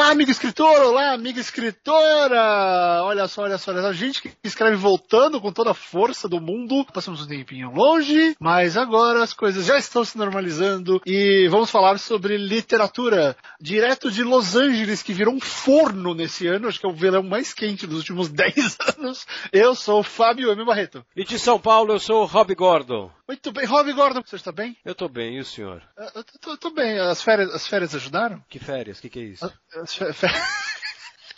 Olá, amigo escritor! Olá, amiga escritora! Olha só, olha só, olha só. A gente que escreve voltando com toda a força do mundo. Passamos um tempinho longe, mas agora as coisas já estão se normalizando e vamos falar sobre literatura. Direto de Los Angeles, que virou um forno nesse ano, acho que é o verão mais quente dos últimos 10 anos. Eu sou o Fábio M. Barreto. E de São Paulo, eu sou o Rob Gordon. Muito bem, Rob Gordon, você está bem? Eu tô bem, e o senhor? Eu tô, tô bem. As férias, as férias ajudaram? Que férias? O que, que é isso? As férias...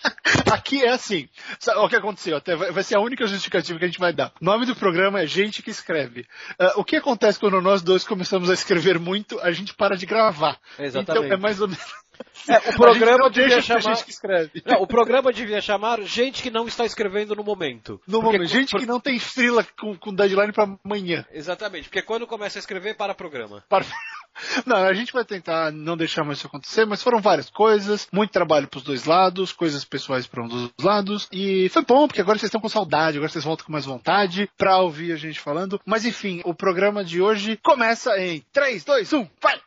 Aqui é assim. O que aconteceu? Até vai ser a única justificativa que a gente vai dar. O nome do programa é Gente que Escreve. Uh, o que acontece quando nós dois começamos a escrever muito, a gente para de gravar. Exatamente. Então é mais ou menos. É, o programa devia chamar. Gente que escreve. Não, o programa devia chamar gente que não está escrevendo no momento. No Porque momento. Gente que não tem frila com, com deadline para amanhã. Exatamente, porque quando começa a escrever, para programa. Para- Não, a gente vai tentar não deixar mais isso acontecer, mas foram várias coisas, muito trabalho pros dois lados, coisas pessoais para um dos lados, e foi bom, porque agora vocês estão com saudade, agora vocês voltam com mais vontade pra ouvir a gente falando. Mas enfim, o programa de hoje começa em 3, 2, 1, vai!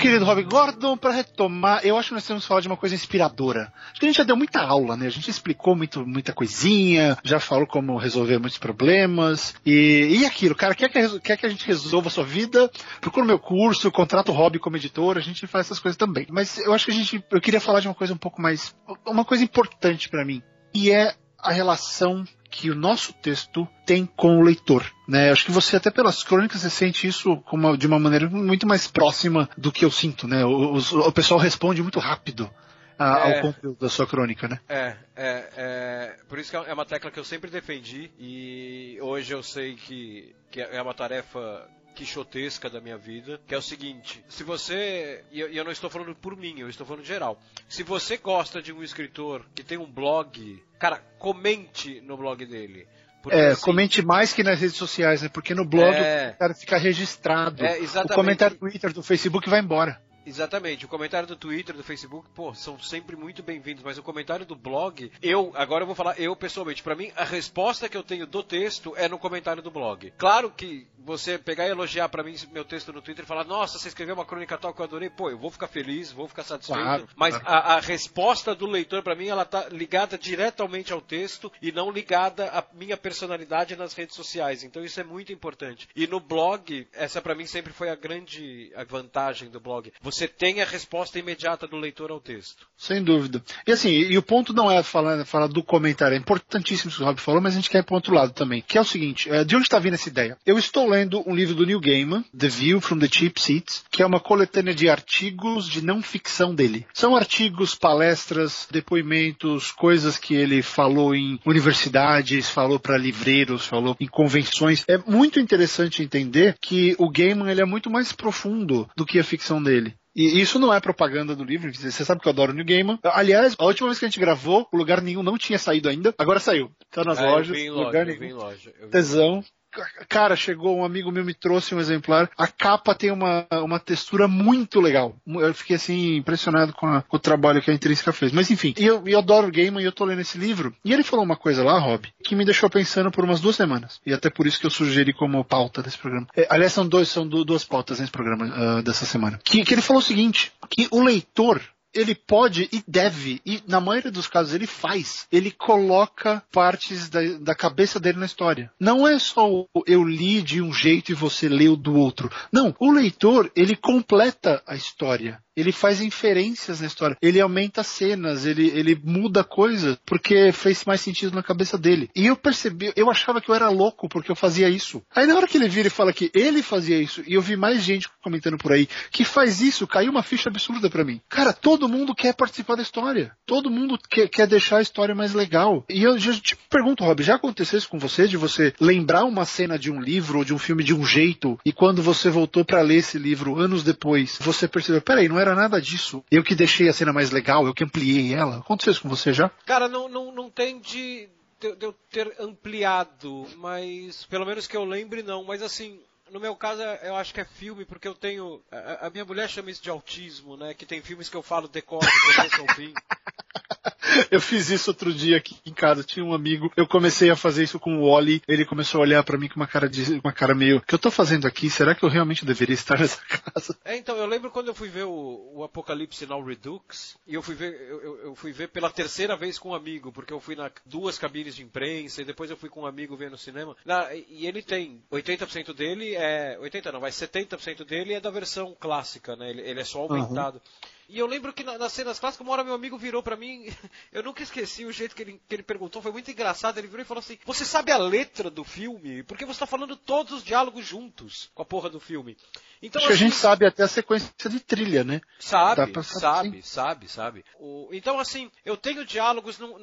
Querido Rob Gordon, para retomar, eu acho que nós temos que falar de uma coisa inspiradora. Acho que a gente já deu muita aula, né? A gente explicou muito, muita coisinha, já falou como resolver muitos problemas. E, e aquilo, cara, quer que, quer que a gente resolva a sua vida? Procura o meu curso, contrata o Rob como editor, a gente faz essas coisas também. Mas eu acho que a gente, eu queria falar de uma coisa um pouco mais, uma coisa importante para mim, e é a relação que o nosso texto tem com o leitor. Né? Acho que você, até pelas crônicas, você sente isso como, de uma maneira muito mais próxima do que eu sinto. Né? O, os- o pessoal responde muito rápido a- É. ao conteúdo da sua crônica. Né? É, é, é. Por isso que é uma tecla que eu sempre defendi e hoje eu sei que, que é uma tarefa quixotesca da minha vida, que é o seguinte, se você, e eu, não estou falando por mim, eu estou falando geral, se você gosta de um escritor que tem um blog, cara, comente no blog dele. Porque, É, assim, comente mais que nas redes sociais, né? porque no blog É. o cara fica registrado. É, o exatamente. comentário do Twitter, do Facebook vai embora. Exatamente, o comentário do Twitter, do Facebook, pô, são sempre muito bem-vindos, mas o comentário do blog, eu, agora eu vou falar eu pessoalmente, pra mim a resposta que eu tenho do texto é no comentário do blog. Claro que você pegar e elogiar pra mim meu texto no Twitter e falar, nossa, você escreveu uma crônica tal que eu adorei, pô, eu vou ficar feliz, vou ficar satisfeito, Claro, mas claro. A, a resposta do leitor pra mim, ela tá ligada diretamente ao texto e não ligada à minha personalidade nas redes sociais, então isso é muito importante. E no blog, essa pra mim sempre foi a grande vantagem do blog. Você tem a resposta imediata do leitor ao texto. Sem dúvida. E assim, e o ponto não é falar, falar do comentário, é importantíssimo isso que o Rob falou, mas a gente quer ir para outro lado também, que é o seguinte, é, de onde está vindo essa ideia? Eu estou lendo um livro do Neil Gaiman, The View from the Cheap Seats, que é uma coletânea de artigos de não ficção dele. São artigos, palestras, depoimentos, coisas que ele falou em universidades, falou para livreiros, falou em convenções. É muito interessante entender que o Gaiman ele é muito mais profundo do que a ficção dele. E isso não é propaganda do livro, você sabe que eu adoro New Gaiman. Aliás, a última vez que a gente gravou, o lugar nenhum não tinha saído ainda. Agora saiu. Tá nas Ah, eu lojas, vi em lugar loja, eu vi em loja. eu vi. Tesão. Cara, chegou um amigo meu, me trouxe um exemplar. A capa tem uma, uma textura muito legal. Eu fiquei assim, impressionado com, a- com o trabalho que a Intrínseca fez. Mas enfim, eu, eu adoro Gaiman e eu tô lendo esse livro. E ele falou uma coisa lá, Rob, que me deixou pensando por umas duas semanas. E até por isso que eu sugeri como pauta desse programa. É, aliás, são, dois, são du- duas pautas nesse programa ah, dessa semana. Que, que ele falou o seguinte, que o leitor ele pode e deve, e na maioria dos casos ele faz, ele coloca partes da, da cabeça dele na história. Não é só eu li de um jeito e você leu do outro. Não, o leitor, ele completa a história. Ele faz inferências na história. Ele aumenta cenas, ele, ele muda coisas porque fez mais sentido na cabeça dele. E eu percebi, eu achava que eu era louco porque eu fazia isso. Aí na hora que ele vira e fala que ele fazia isso, e eu vi mais gente comentando por aí que faz isso, caiu uma ficha absurda pra mim. Cara, todo mundo quer participar da história. Todo mundo quer, quer deixar a história mais legal. E eu te pergunto, Rob, já aconteceu isso com você de você lembrar uma cena de um livro ou de um filme de um jeito e quando você voltou pra ler esse livro anos depois, você percebeu, peraí, não era nada disso. Eu que deixei a cena mais legal, eu que ampliei ela. Aconteceu isso com você já? Cara, não, não, não tem de, de, de eu ter ampliado, mas pelo menos que eu lembre não. Mas assim, no meu caso eu acho que é filme, porque eu tenho. A, a minha mulher chama isso de autismo, né? Que tem filmes que eu falo decoro do começo ao fim. Eu fiz isso outro dia aqui em casa. Tinha um amigo, eu comecei a fazer isso com o Wally. Ele começou a olhar para mim com uma cara de uma cara meio, o que eu tô fazendo aqui? Será que eu realmente deveria estar nessa casa? É, então, eu lembro quando eu fui ver o, o Apocalipse Now Redux, e eu fui ver, eu, eu, fui ver pela terceira vez com um amigo, porque eu fui na duas cabines de imprensa, e depois eu fui com um amigo ver no cinema. Na, e ele tem 80% dele é. 80 não, vai 70% dele é da versão clássica, né? Ele, ele é só aumentado. Uhum. E eu lembro que nas cenas clássicas, uma hora meu amigo virou para mim, eu nunca esqueci o jeito que ele, que ele perguntou, foi muito engraçado. Ele virou e falou assim: Você sabe a letra do filme? Porque você tá falando todos os diálogos juntos com a porra do filme. Então, Acho assim, que a gente assim, sabe até a sequência de trilha, né? Sabe, sabe, sabe, sabe. O, então, assim, eu tenho diálogos, não,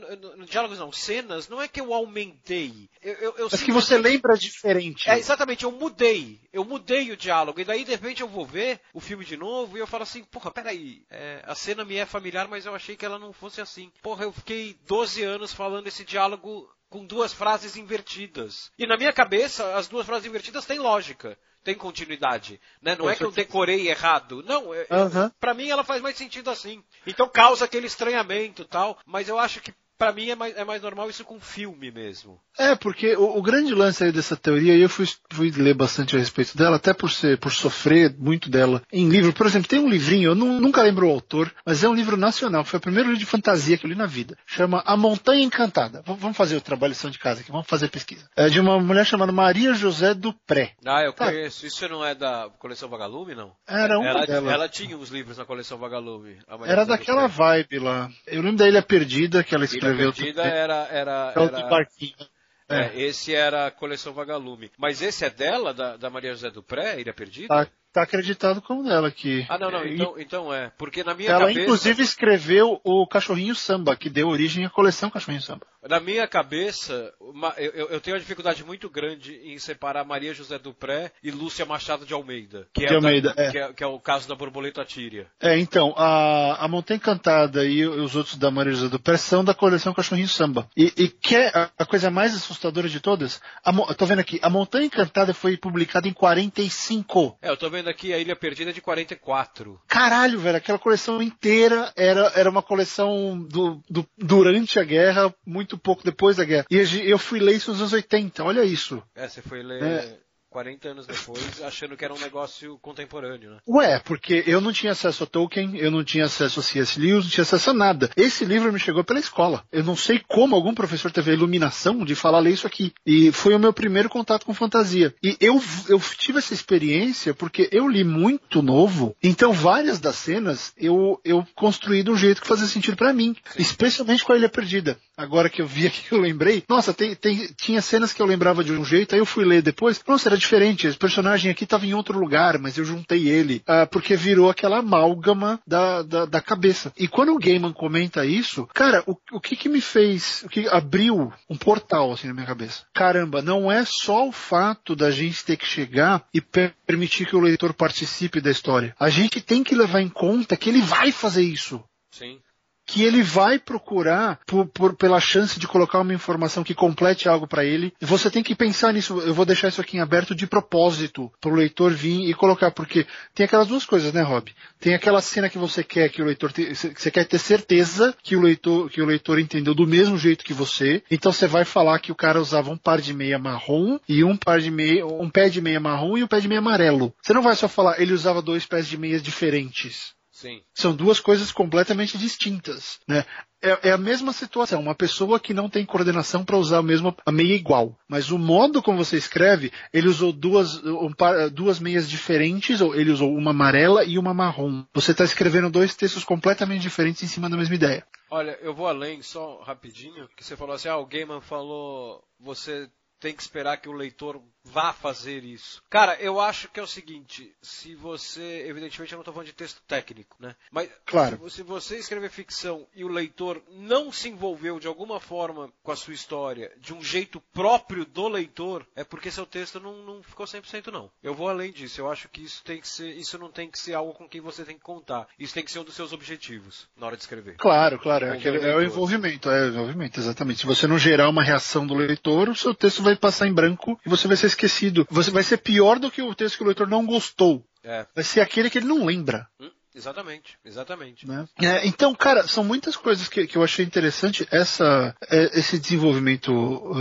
diálogos não, cenas, não é que eu aumentei. Eu, eu, eu Mas que você lembra diferente. É, exatamente, eu mudei. Eu mudei o diálogo. E daí, de repente, eu vou ver o filme de novo e eu falo assim, porra, peraí, é, a cena me é familiar, mas eu achei que ela não fosse assim. Porra, eu fiquei 12 anos falando esse diálogo com duas frases invertidas. E na minha cabeça, as duas frases invertidas têm lógica tem continuidade, né? Não é que eu decorei errado, não. Uhum. Para mim ela faz mais sentido assim. Então causa aquele estranhamento, tal. Mas eu acho que para mim é mais, é mais normal isso com filme mesmo. É, porque o, o, grande lance aí dessa teoria, e eu fui, fui ler bastante a respeito dela, até por ser, por sofrer muito dela em livro. Por exemplo, tem um livrinho, eu não, nunca lembro o autor, mas é um livro nacional, foi o primeiro livro de fantasia que eu li na vida. Chama A Montanha Encantada. V vamos fazer o trabalho de de casa aqui, vamos fazer pesquisa. É de uma mulher chamada Maria José Dupré. Ah, eu tá. conheço. Isso não é da coleção Vagalume, não? Era uma ela, dela. Ela tinha uns livros na coleção Vagalume. Era daquela vibe lá. Eu lembro da Ilha Perdida que ela escreveu escreveu. Perdida era, era, era... É. é. esse era a coleção Vagalume. Mas esse é dela, da, da Maria José Dupré, Ilha Perdida? Tá, tá acreditado como dela aqui. Ah, não, não, então, então é. Porque na minha Ela cabeça... inclusive escreveu o Cachorrinho Samba, que deu origem à coleção Cachorrinho Samba. Na minha cabeça, eu, eu tenho uma dificuldade muito grande em separar Maria José Dupré e Lúcia Machado de Almeida. Que, de é, Almeida, da, é. Que, é, que é o caso da borboleta tíria. É, então, a, a Montanha Encantada e os outros da Maria José Dupré são da coleção Cachorrinho Samba. E, e que é a, coisa mais assustadora de todas, a, tô vendo aqui, a Montanha Encantada foi publicada em 45. É, eu tô vendo aqui a Ilha Perdida de 44. Caralho, velho, aquela coleção inteira era, era uma coleção do, do, durante a guerra, muito pouco depois da guerra. E eu fui ler isso nos anos 80, olha isso. É, você foi ler. É. 40 anos depois, achando que era um negócio contemporâneo, né? Ué, porque eu não tinha acesso a Tolkien, eu não tinha acesso a C.S. Lewis, não tinha acesso a nada. Esse livro me chegou pela escola. Eu não sei como algum professor teve a iluminação de falar ler isso aqui. E foi o meu primeiro contato com fantasia. E eu, eu tive essa experiência porque eu li muito novo, então várias das cenas eu, eu construí de um jeito que fazia sentido para mim, Sim. especialmente com a Ilha Perdida. Agora que eu vi aqui, eu lembrei. Nossa, tem, tem, tinha cenas que eu lembrava de um jeito, aí eu fui ler depois. Nossa, era diferente. Esse personagem aqui estava em outro lugar, mas eu juntei ele. Uh, porque virou aquela amálgama da, da, da, cabeça. E quando o Gaiman comenta isso, cara, o, o que que me fez, o que abriu um portal assim na minha cabeça? Caramba, não é só o fato da gente ter que chegar e permitir que o leitor participe da história. A gente tem que levar em conta que ele vai fazer isso. Sim que ele vai procurar por, por, pela chance de colocar uma informação que complete algo para ele. Você tem que pensar nisso. Eu vou deixar isso aqui em aberto de propósito para o leitor vir e colocar, porque tem aquelas duas coisas, né, Rob? Tem aquela cena que você quer que o leitor te, você quer ter certeza que o leitor que o leitor entendeu do mesmo jeito que você. Então você vai falar que o cara usava um par de meia marrom e um par de meia, um pé de meia marrom e um pé de meia amarelo. Você não vai só falar ele usava dois pés de meias diferentes. Sim. São duas coisas completamente distintas, né? É, é, a mesma situação, uma pessoa que não tem coordenação para usar a mesma a meia igual, mas o modo como você escreve, ele usou duas, um, duas meias diferentes, ou ele usou uma amarela e uma marrom. Você está escrevendo dois textos completamente diferentes em cima da mesma ideia. Olha, eu vou além só rapidinho, que você falou assim, ah, o Gaiman falou, você tem que esperar que o leitor vá fazer isso. Cara, eu acho que é o seguinte, se você, evidentemente eu não estou falando de texto técnico, né? Mas claro. se, você escrever ficção e o leitor não se envolveu de alguma forma com a sua história, de um jeito próprio do leitor, é porque seu texto não, não ficou 100% não. Eu vou além disso, eu acho que isso tem que ser, isso não tem que ser algo com quem você tem que contar. Isso tem que ser um dos seus objetivos na hora de escrever. Claro, claro, é, aquele, é o envolvimento, é o envolvimento, exatamente. Se você não gerar uma reação do leitor, o seu texto vai passar em branco e você vai ser esquecido. Você vai ser pior do que o texto que o leitor não gostou. É. Vai ser aquele que ele não lembra. Hum? Exatamente, exatamente. Né? É, então, cara, são muitas coisas que, que eu achei interessante. Essa, é, esse desenvolvimento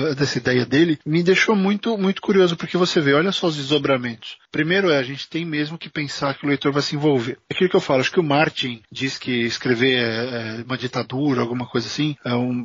é, dessa ideia dele me deixou muito, muito curioso, porque você vê, olha só os desdobramentos. Primeiro é, a gente tem mesmo que pensar que o leitor vai se envolver. É aquilo que eu falo, acho que o Martin diz que escrever é, é uma ditadura, alguma coisa assim, é um,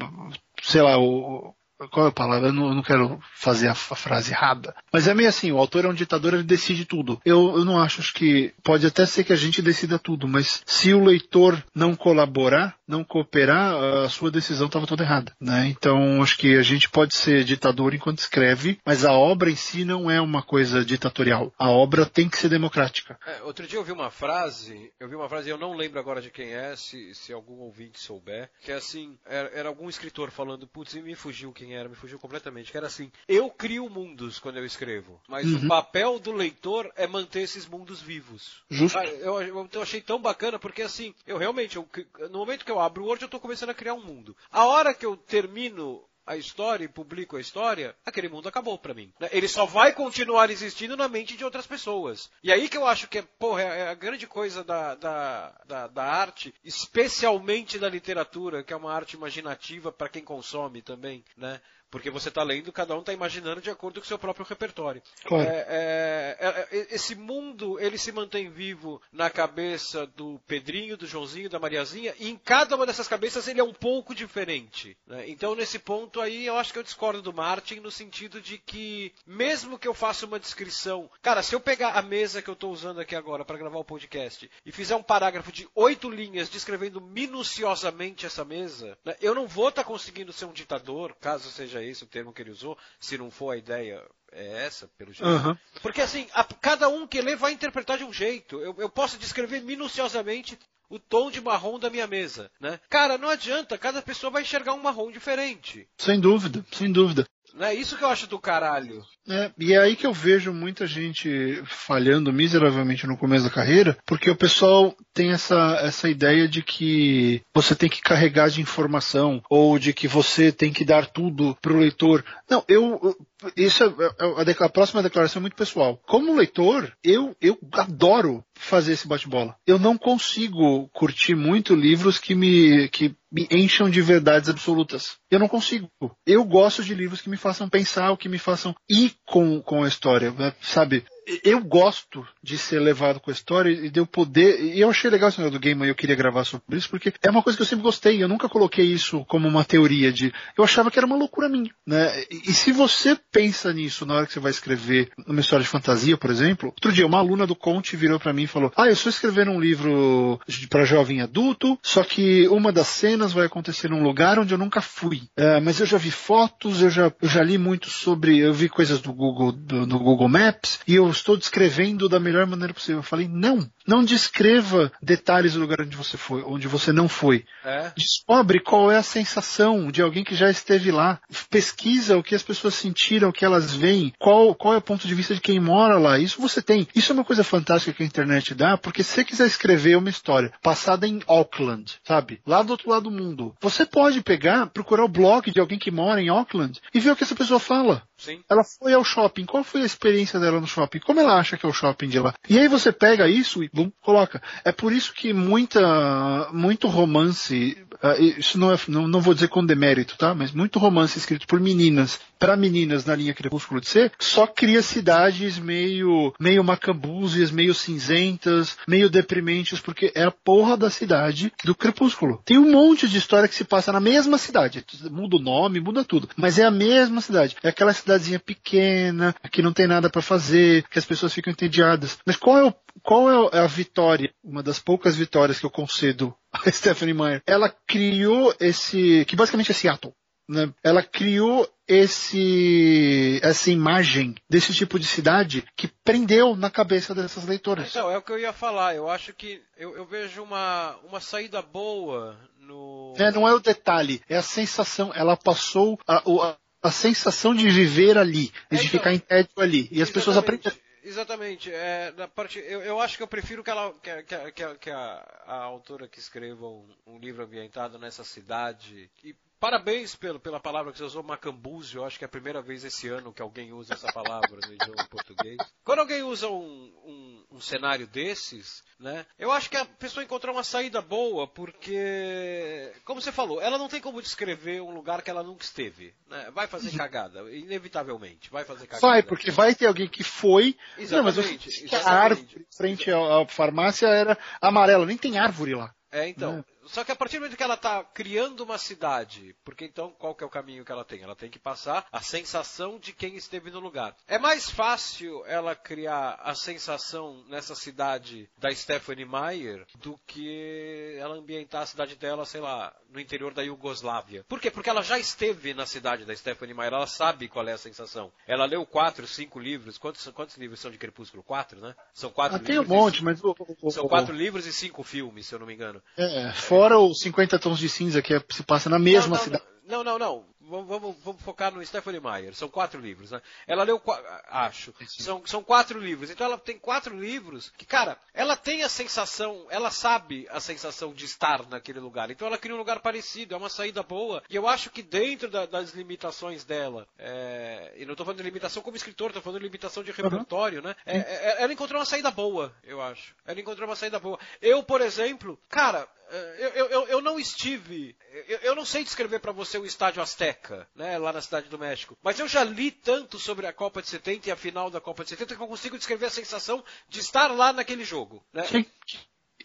sei lá, o, qual é a palavra? Eu não, eu não quero fazer a, a, frase errada. Mas é meio assim, o autor é um ditador, ele decide tudo. Eu, eu não acho, acho que pode até ser que a gente decida tudo, mas se o leitor não colaborar, não cooperar, a sua decisão estava toda errada. Né? Então, acho que a gente pode ser ditador enquanto escreve, mas a obra em si não é uma coisa ditatorial. A obra tem que ser democrática. É, outro dia eu vi uma frase, eu vi uma frase, eu não lembro agora de quem é, se, se algum ouvinte souber, que é assim, era, era algum escritor falando, putz, me fugiu quem era, me fugiu completamente, que era assim, eu crio mundos quando eu escrevo, mas uhum. o papel do leitor é manter esses mundos vivos. Justo. Ah, eu, eu, eu, achei tão bacana, porque assim, eu realmente, eu, no momento que eu abro o Word, eu estou começando a criar um mundo. A hora que eu termino a história e publico a história, aquele mundo acabou para mim. Né? Ele só vai continuar existindo na mente de outras pessoas. E aí que eu acho que é, porra, é a grande coisa da, da, da, da arte, especialmente da literatura, que é uma arte imaginativa para quem consome também, né? Porque você está lendo, cada um está imaginando de acordo com o seu próprio repertório. Claro. É, é, é, é, esse mundo, ele se mantém vivo na cabeça do Pedrinho, do Joãozinho, da Mariazinha, e em cada uma dessas cabeças ele é um pouco diferente. Né? Então, nesse ponto aí, eu acho que eu discordo do Martin no sentido de que, mesmo que eu faça uma descrição... Cara, se eu pegar a mesa que eu estou usando aqui agora para gravar o podcast e fizer um parágrafo de oito linhas descrevendo minuciosamente essa mesa, né, eu não vou estar tá conseguindo ser um ditador, caso seja esse o termo que ele usou, se não for a ideia é essa, pelo jeito. Uhum. Porque assim, a, cada um que lê vai interpretar de um jeito. Eu, eu posso descrever minuciosamente o tom de marrom da minha mesa, né? Cara, não adianta, cada pessoa vai enxergar um marrom diferente. Sem dúvida, sem dúvida. Não é isso que eu acho do caralho. É, e é aí que eu vejo muita gente falhando miseravelmente no começo da carreira, porque o pessoal tem essa, essa ideia de que você tem que carregar de informação, ou de que você tem que dar tudo pro leitor. Não, eu, isso é, é, a, a, próxima declaração é muito pessoal. Como leitor, eu, eu adoro fazer esse bate-bola. Eu não consigo curtir muito livros que me, que me encham de verdades absolutas. Eu não consigo. Eu gosto de livros que me façam pensar, que me façam ir com, com a história, né? sabe? Eu gosto de ser levado com a história e de eu poder. E eu achei legal esse negócio do game e eu queria gravar sobre isso, porque é uma coisa que eu sempre gostei. Eu nunca coloquei isso como uma teoria de. Eu achava que era uma loucura minha. Né? E, e se você pensa nisso na hora que você vai escrever uma história de fantasia, por exemplo, outro dia uma aluna do Conte virou para mim e falou: Ah, eu estou escrevendo um livro para jovem adulto, só que uma das cenas vai acontecer num lugar onde eu nunca fui. É, mas eu já vi fotos, eu já, eu já li muito sobre. Eu vi coisas do Google, do, do Google Maps, e eu estou descrevendo da melhor maneira possível. Eu falei, não, não descreva detalhes do lugar onde você foi, onde você não foi. É. Descobre qual é a sensação de alguém que já esteve lá. Pesquisa o que as pessoas sentiram, o que elas veem, qual, qual é o ponto de vista de quem mora lá. Isso você tem. Isso é uma coisa fantástica que a internet dá, porque se você quiser escrever uma história passada em Auckland, sabe? Lá do outro lado do mundo, você pode pegar, procurar o blog de alguém que mora em Auckland e ver o que essa pessoa fala. Sim. Ela foi ao shopping. Qual foi a experiência dela no shopping? Como ela acha que é o shopping de lá? E aí você pega isso e bum, coloca. É por isso que muita, muito romance, uh, isso não, é, não, não vou dizer com demérito, tá? Mas muito romance escrito por meninas, para meninas na linha Crepúsculo de Ser, só cria cidades meio, meio macambúzias, meio cinzentas, meio deprimentes, porque é a porra da cidade do Crepúsculo. Tem um monte de história que se passa na mesma cidade. Muda o nome, muda tudo. Mas é a mesma cidade. É aquela cidade cidadezinha pequena, que não tem nada para fazer, que as pessoas ficam entediadas. Mas qual é, o, qual é a vitória? Uma das poucas vitórias que eu concedo a Stephanie Meyer. Ela criou esse, que basicamente é Seattle. Né? Ela criou esse essa imagem desse tipo de cidade que prendeu na cabeça dessas leitoras. Então, é o que eu ia falar. Eu acho que eu, eu vejo uma, uma saída boa no. É, não é o detalhe, é a sensação. Ela passou a, a, a sensação de viver ali, de é, então, ficar em tédio ali. E as pessoas aprendem. Exatamente. É, na parte, eu, eu, acho que eu prefiro que, ela, que, que, que, que a, a, autora que escreva um, um, livro ambientado nessa cidade. E parabéns pelo, pela palavra que você usou, macambúzio. Eu acho que é a primeira vez esse ano que alguém usa essa palavra no idioma português. Quando alguém usa um, um, um cenário desses, né? Eu acho que a pessoa encontrou uma saída boa, porque, como você falou, ela não tem como descrever um lugar que ela nunca esteve. Né? Vai fazer cagada, inevitavelmente, vai fazer cagada. Vai, porque vai ter alguém que foi. Exatamente, não, mas eu, a árvore frente à à farmácia era amarela, nem tem árvore lá. É, então. Só que a partir do momento que ela está criando uma cidade, porque então qual que é o caminho que ela tem? Ela tem que passar a sensação de quem esteve no lugar. É mais fácil ela criar a sensação nessa cidade da Stephanie Meyer do que ela ambientar a cidade dela, sei lá, no interior da Iugoslávia. Por quê? Porque ela já esteve na cidade da Stephanie Meyer, ela sabe qual é a sensação. Ela leu quatro, cinco livros. Quantos, quantos livros são de Crepúsculo? Quatro, né? São quatro Ah, tem um livros. e monte, mas. São quatro livros e cinco filmes, se eu não me engano. É, fora os 50 tons de cinza que é- se passa na mesma não, não, cidade. Não, não, não. Vamos, vamos, vamos focar no Stephanie Meyer. São quatro livros, né? Ela leu, acho. São, são quatro livros. Então ela tem quatro livros que, cara, ela tem a sensação, ela sabe a sensação de estar naquele lugar. Então ela cria um lugar parecido, é uma saída boa. E eu acho que dentro da- das limitações dela, é, e não estou falando de limitação como escritor, estou falando de limitação de repertório, né? É, é, ela encontrou uma saída boa, eu acho. Ela encontrou uma saída boa. Eu, por exemplo, cara, eu, eu, eu- eu não estive. Eu, eu não sei descrever para você o estádio Azteca, né, lá na cidade do México. Mas eu já li tanto sobre a Copa de 70 e a final da Copa de 70 que eu consigo descrever a sensação de estar lá naquele jogo. Né? Sim.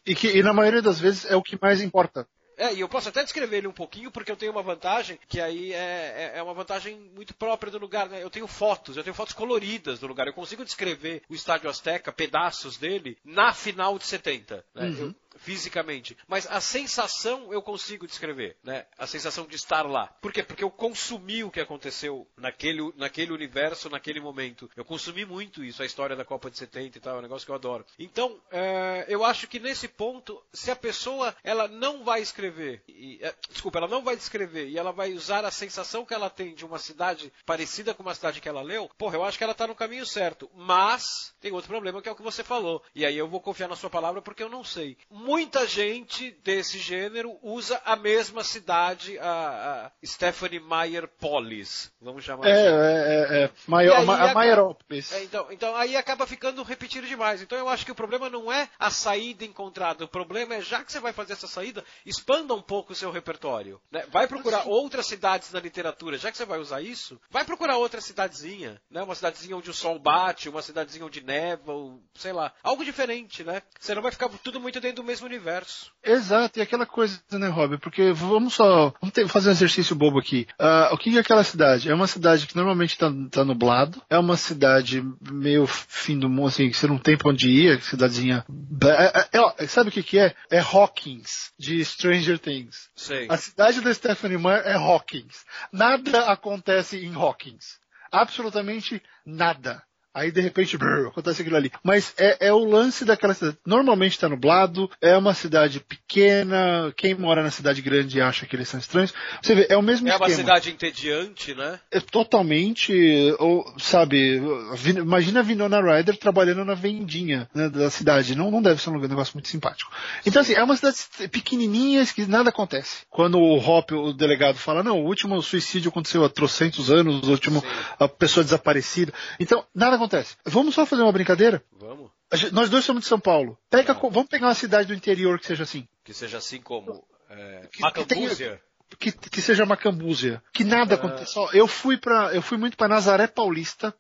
E, que, e na maioria das vezes é o que mais importa. É, e eu posso até descrever ele um pouquinho, porque eu tenho uma vantagem, que aí é, é- é uma vantagem muito própria do lugar, né? Eu tenho fotos, eu tenho fotos coloridas do lugar. Eu consigo descrever o Estádio Azteca, pedaços dele, na final de 70. Né? Eu- fisicamente. Mas a sensação eu consigo descrever, né? A sensação de estar lá. Por quê? Porque eu consumi o que aconteceu naquele, naquele universo, naquele momento. Eu consumi muito isso, a história da Copa de 70 e tal, é um negócio que eu adoro. Então, é, eu acho que nesse ponto, se a pessoa ela não vai escrever, e, é, desculpa, ela não vai descrever e ela vai usar a sensação que ela tem de uma cidade parecida com uma cidade que ela leu, porra, eu acho que ela está no caminho certo. Mas tem outro problema que é o que você falou. E aí eu vou confiar na sua palavra porque eu não sei. Muita gente desse gênero usa a mesma cidade, a, a Stephanie Meyer Polis, vamos chamar É, assim. é, é, é. Maior, aí a, Maierópolis. É, então, então aí acaba ficando repetido demais. Então eu acho que o problema não é a saída encontrada. O problema é, já que você vai fazer essa saída, expanda um pouco o seu repertório. né? Vai procurar outras cidades na literatura. Já que você vai usar isso, vai procurar outra cidadezinha. Né? Uma cidadezinha onde o sol bate, uma cidadezinha onde neva, ou, sei lá. Algo diferente, né? Você não vai ficar tudo muito dentro do mesmo universo. Exato, e aquela coisa, né, Rob? Porque vamos só vamos ter- fazer um exercício bobo aqui. Ah, o que é aquela cidade? É uma cidade que normalmente tá, tá nublado, é uma cidade meio fim do mundo, assim, que você não tem pra onde ir, cidadezinha. É, é, é, sabe o que que é? É Hawkins, de Stranger Things. Sei. A cidade da Stephanie Meyer é Hawkins. Nada acontece em Hawkins. Absolutamente nada. Aí de repente brrr, acontece aquilo ali. Mas é, é o lance daquela cidade. Normalmente está nublado, é uma cidade pequena. Quem mora na cidade grande acha que eles são estranhos. Você vê, é o mesmo É uma esquema. cidade entediante, né? É totalmente, ou, sabe, imagina a Winona Ryder trabalhando na vendinha né, da cidade. Não, não deve ser um negócio muito simpático. Então, assim, é uma cidade pequenininha que nada acontece. Quando o Hop, o delegado, fala, não, o último suicídio aconteceu há trocentos anos, o último, Sim. a pessoa desaparecida. Então, nada acontece. Vamos só fazer uma brincadeira? Vamos. Gente- Nós dois somos de São Paulo. Pega, co- vamos pegar uma cidade do interior que seja assim. Que seja assim como. É, Que- que tenha- Macambúzia. que, que seja Macambúzia. Que nada É. acontece. Ó, eu fui para, eu fui muito para Nazaré Paulista,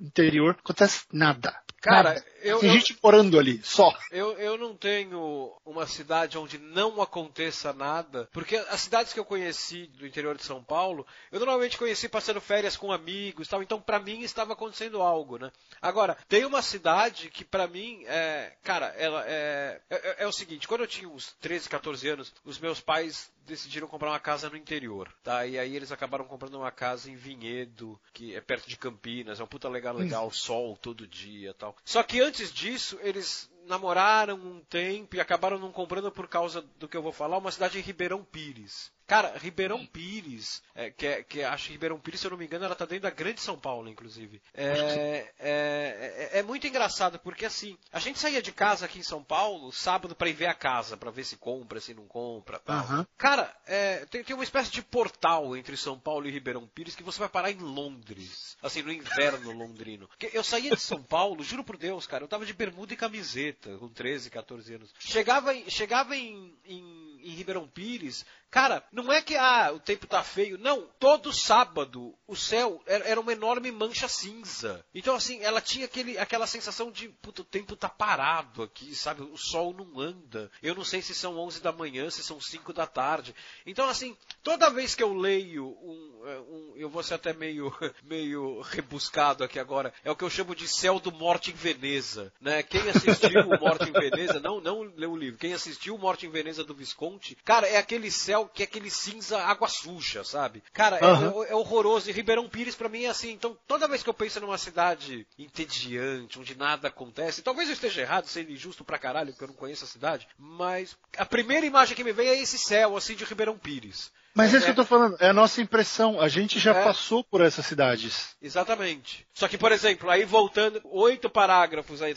interior, acontece nada. Cara, eu- Tem eu- gente morando ali, só. Eu, eu não tenho uma cidade onde não aconteça nada, porque as cidades que eu conheci do interior de São Paulo, eu normalmente conheci passando férias com amigos, e tal. Então, pra mim estava acontecendo algo, né? Agora, tem uma cidade que pra mim é, cara, ela é, é, é o seguinte. Quando eu tinha uns 13, 14 anos, os meus pais decidiram comprar uma casa no interior, tá? E aí eles acabaram comprando uma casa em Vinhedo, que é perto de Campinas, é um puta legal, legal, sol todo dia, tal. Só que antes disso, eles namoraram um tempo e acabaram não comprando por causa do que eu vou falar, uma cidade em Ribeirão Pires. Cara, Ribeirão Pires, é, que, é, que acho que Ribeirão Pires, se eu não me engano, ela tá dentro da Grande São Paulo, inclusive. É, é, é, é, muito engraçado, porque assim, a gente saía de casa aqui em São Paulo sábado para ir ver a casa, para ver se compra, se não compra, tal. Uhum. Cara, é, tem, tem uma espécie de portal entre São Paulo e Ribeirão Pires que você vai parar em Londres, assim, no inverno londrino. Eu saía de São Paulo, juro por Deus, cara, eu tava de bermuda e camiseta, com 13, 14 anos. Chegava em, chegava em, em, em Ribeirão Pires, Cara, não é que ah, o tempo tá feio. Não, todo sábado o céu era uma enorme mancha cinza. Então, assim, ela tinha aquele, aquela sensação de, puta, o tempo tá parado aqui, sabe? O sol não anda. Eu não sei se são 11 da manhã, se são 5 da tarde. Então, assim, toda vez que eu leio um, é, um eu vou ser até meio, meio rebuscado aqui agora, é o que eu chamo de céu do Morte em Veneza, né? Quem assistiu o Morte em Veneza, não, não leu o livro, quem assistiu o Morte em Veneza do Visconti, cara, é aquele céu que é aquele cinza água suja, sabe? Cara, uhum. é, é, horroroso. E Ribeirão Pires para mim é assim. Então, toda vez que eu penso numa cidade entediante, onde nada acontece, talvez eu esteja errado, sendo injusto pra caralho, porque eu não conheço a cidade, mas a primeira imagem que me vem é esse céu, assim, de Ribeirão Pires. Mas é isso que eu tô falando, é a nossa impressão. A gente já é. passou por essas cidades. Exatamente. Só que, por exemplo, aí voltando, oito parágrafos aí.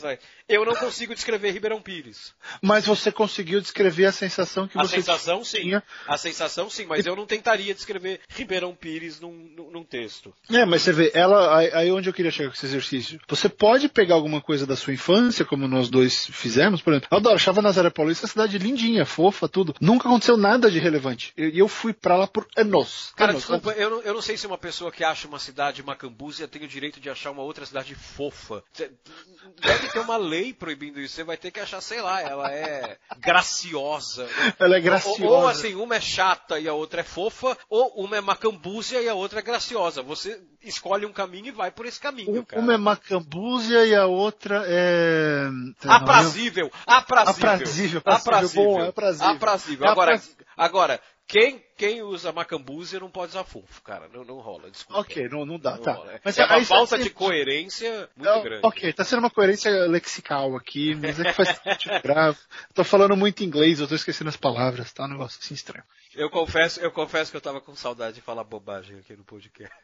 Eu não consigo descrever Ribeirão Pires. Mas você conseguiu descrever a sensação que a você sensação, tinha. sim. A sensação, sim. Mas eu não tentaria descrever Ribeirão Pires num, num, texto. É, mas você vê, ela, aí onde eu queria chegar com esse exercício. Você pode pegar alguma coisa da sua infância, como nós dois fizemos, por exemplo. Eu adoro, achava Nazaré Paulista cidade lindinha, fofa, tudo. Nunca aconteceu nada de relevante. E eu, eu fui pra lá por anos. Cara, anos, desculpa, eu não, eu não sei se uma pessoa que acha uma cidade macambúzia tem o direito de achar uma outra cidade fofa. Deve ter uma lei proibindo isso. Você vai ter que achar, sei lá, ela é graciosa. Ela é graciosa. Ou, ou assim, uma é chata e a outra é fofa, ou uma é macambúzia e a outra é graciosa. Você escolhe um caminho e vai por esse caminho, cara. Uma é macambúzia e a outra é... Aprazível. Aprazível. Aprazível. Aprazível. Bom, é aprazível. aprazível. Agora, agora, quem, quem usa macambúzia não pode usar fofo, cara. Não, não rola, desculpa. Ok, não, não dá, não tá. Rola. Mas é uma falta de coerência muito é, grande. Ok, tá sendo uma coerência lexical aqui, mas é que faz sentido grave. Tô falando muito inglês, eu tô esquecendo as palavras, tá? Um negócio assim estranho. Eu confesso, eu confesso que eu tava com saudade de falar bobagem aqui no podcast.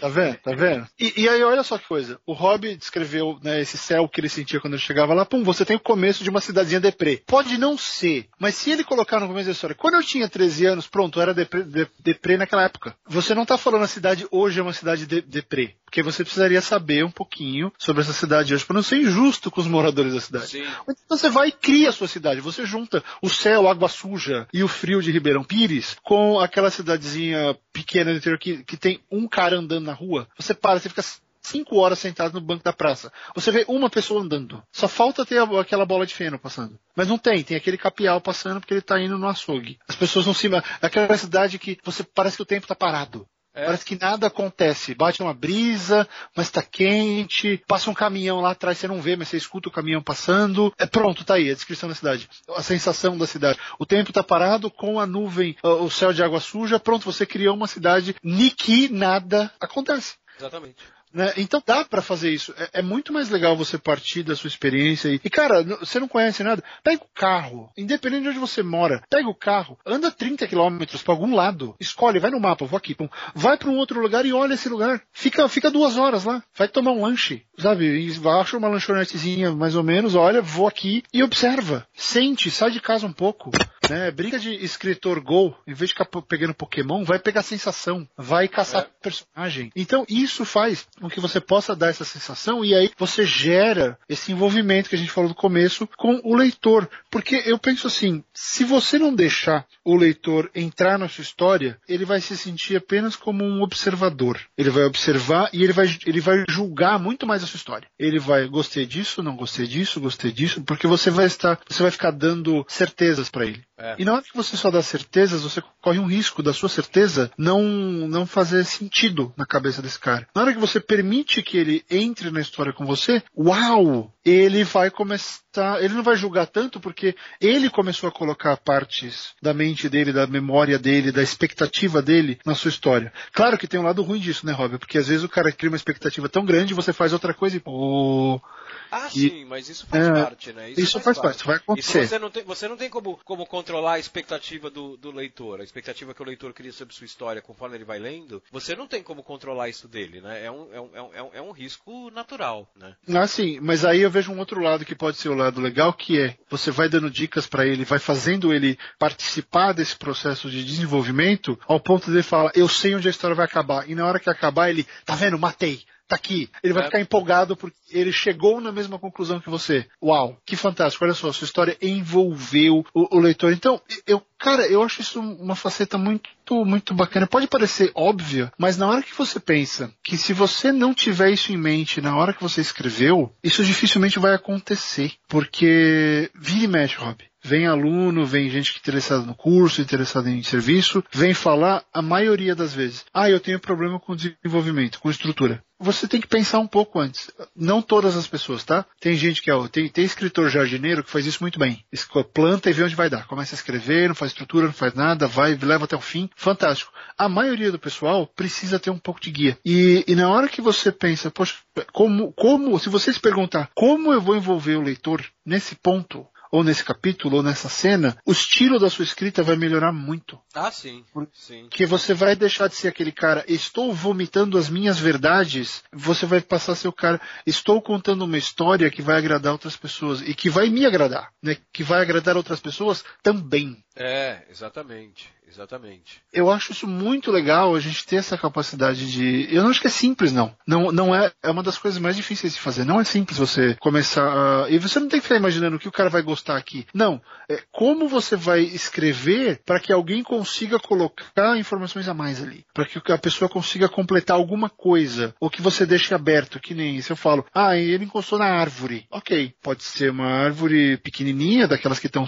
Tá vendo? Tá vendo? E, e aí, olha só que coisa. O Rob descreveu né, esse céu que ele sentia quando ele chegava lá. Pum, você tem o começo de uma cidadezinha deprê. Pode não ser, mas se ele colocar no começo da história, quando eu tinha 13 anos, pronto, era deprê, de, deprê naquela época. Você não tá falando a cidade hoje é uma cidade de, deprê. Porque você precisaria saber um pouquinho sobre essa cidade hoje, para não ser injusto com os moradores da cidade. Sim. Então você vai e cria a sua cidade. Você junta o céu, a água suja e o frio de Ribeirão Pires com aquela cidadezinha pequena do interior que, que tem um cara andando na rua. Você para, você fica cinco horas sentado no banco da praça. Você vê uma pessoa andando. Só falta ter aquela bola de feno passando. Mas não tem, tem aquele capial passando porque ele tá indo no açougue. As pessoas não se. Aquela cidade que você parece que o tempo tá parado. É. Parece que nada acontece. Bate uma brisa, mas tá quente. Passa um caminhão lá atrás, você não vê, mas você escuta o caminhão passando. É pronto, tá aí a descrição da cidade. A sensação da cidade. O tempo tá parado com a nuvem, o céu de água suja. Pronto, você criou uma cidade que nada acontece. Exatamente. Né? Então dá para fazer isso. É, é, muito mais legal você partir da sua experiência. E, e, cara, você não conhece nada. Pega o carro, independente de onde você mora, pega o carro, anda 30 quilômetros para algum lado, escolhe, vai no mapa, vou aqui, pum, vai para um outro lugar e olha esse lugar. Fica, fica duas horas lá, vai tomar um lanche, sabe? Acha uma lanchonetezinha mais ou menos, olha, vou aqui e observa. Sente, sai de casa um pouco. Né? Briga de escritor Go, em vez de ficar pegando Pokémon, vai pegar sensação, vai caçar é. personagem. Então isso faz com que você possa dar essa sensação e aí você gera esse envolvimento que a gente falou no começo com o leitor. Porque eu penso assim, se você não deixar o leitor entrar na sua história, ele vai se sentir apenas como um observador. Ele vai observar e ele vai, ele vai julgar muito mais a sua história. Ele vai gostei disso, não gostei disso, gostei disso, porque você vai estar, você vai ficar dando certezas para ele. É. E na hora que você só dá certezas, você corre um risco da sua certeza não, não fazer sentido na cabeça desse cara. Na hora que você permite que ele entre na história com você, uau! Ele vai começar, ele não vai julgar tanto porque ele começou a colocar partes da mente dele, da memória dele, da expectativa dele na sua história. Claro que tem um lado ruim disso, né, Rob? Porque às vezes o cara cria uma expectativa tão grande, você faz outra coisa e, pô, ah, e, sim, mas isso faz é, parte, né? Isso, isso faz, faz parte. parte, vai acontecer. você não tem, você não tem como, como controlar a expectativa do, do, leitor, a expectativa que o leitor cria sobre sua história conforme ele vai lendo, você não tem como controlar isso dele, né? É um, é um, é um, é um risco natural, né? Ah, sim, mas aí eu vejo um outro lado que pode ser o lado legal, que é você vai dando dicas para ele, vai fazendo ele participar desse processo de desenvolvimento, ao ponto de ele falar, eu sei onde a história vai acabar. E na hora que acabar, ele, tá vendo, matei tá aqui. Ele vai é. ficar empolgado porque ele chegou na mesma conclusão que você. Uau, que fantástico. Olha só, sua história envolveu o, o leitor. Então, eu, cara, eu acho isso uma faceta muito, muito bacana. Pode parecer óbvia, mas na hora que você pensa que se você não tiver isso em mente na hora que você escreveu, isso dificilmente vai acontecer. Porque vira e mexe, Rob. Vem aluno, vem gente interessada no curso, interessada em serviço, vem falar a maioria das vezes. Ah, eu tenho problema com desenvolvimento, com estrutura. Você tem que pensar um pouco antes. Não todas as pessoas, tá? Tem gente que é, tem, tem escritor jardineiro que faz isso muito bem. Planta e vê onde vai dar. Começa a escrever, não faz estrutura, não faz nada, vai, leva até o fim. Fantástico. A maioria do pessoal precisa ter um pouco de guia. E, e na hora que você pensa, poxa, como, como, se você se perguntar como eu vou envolver o leitor nesse ponto, ou nesse capítulo, ou nessa cena, o estilo da sua escrita vai melhorar muito. Ah, sim. sim. Que você vai deixar de ser aquele cara, estou vomitando as minhas verdades, você vai passar a ser o cara, estou contando uma história que vai agradar outras pessoas e que vai me agradar, né? Que vai agradar outras pessoas também. É, exatamente. Exatamente. Eu acho isso muito legal, a gente ter essa capacidade de. Eu não acho que é simples, não. Não, não é. É uma das coisas mais difíceis de fazer. Não é simples você começar. A... E você não tem que ficar imaginando o que o cara vai gostar aqui. Não. É como você vai escrever para que alguém consiga colocar informações a mais ali. Para que a pessoa consiga completar alguma coisa. Ou que você deixe aberto, que nem se eu falo, ah, ele encostou na árvore. Ok. Pode ser uma árvore pequenininha, daquelas que estão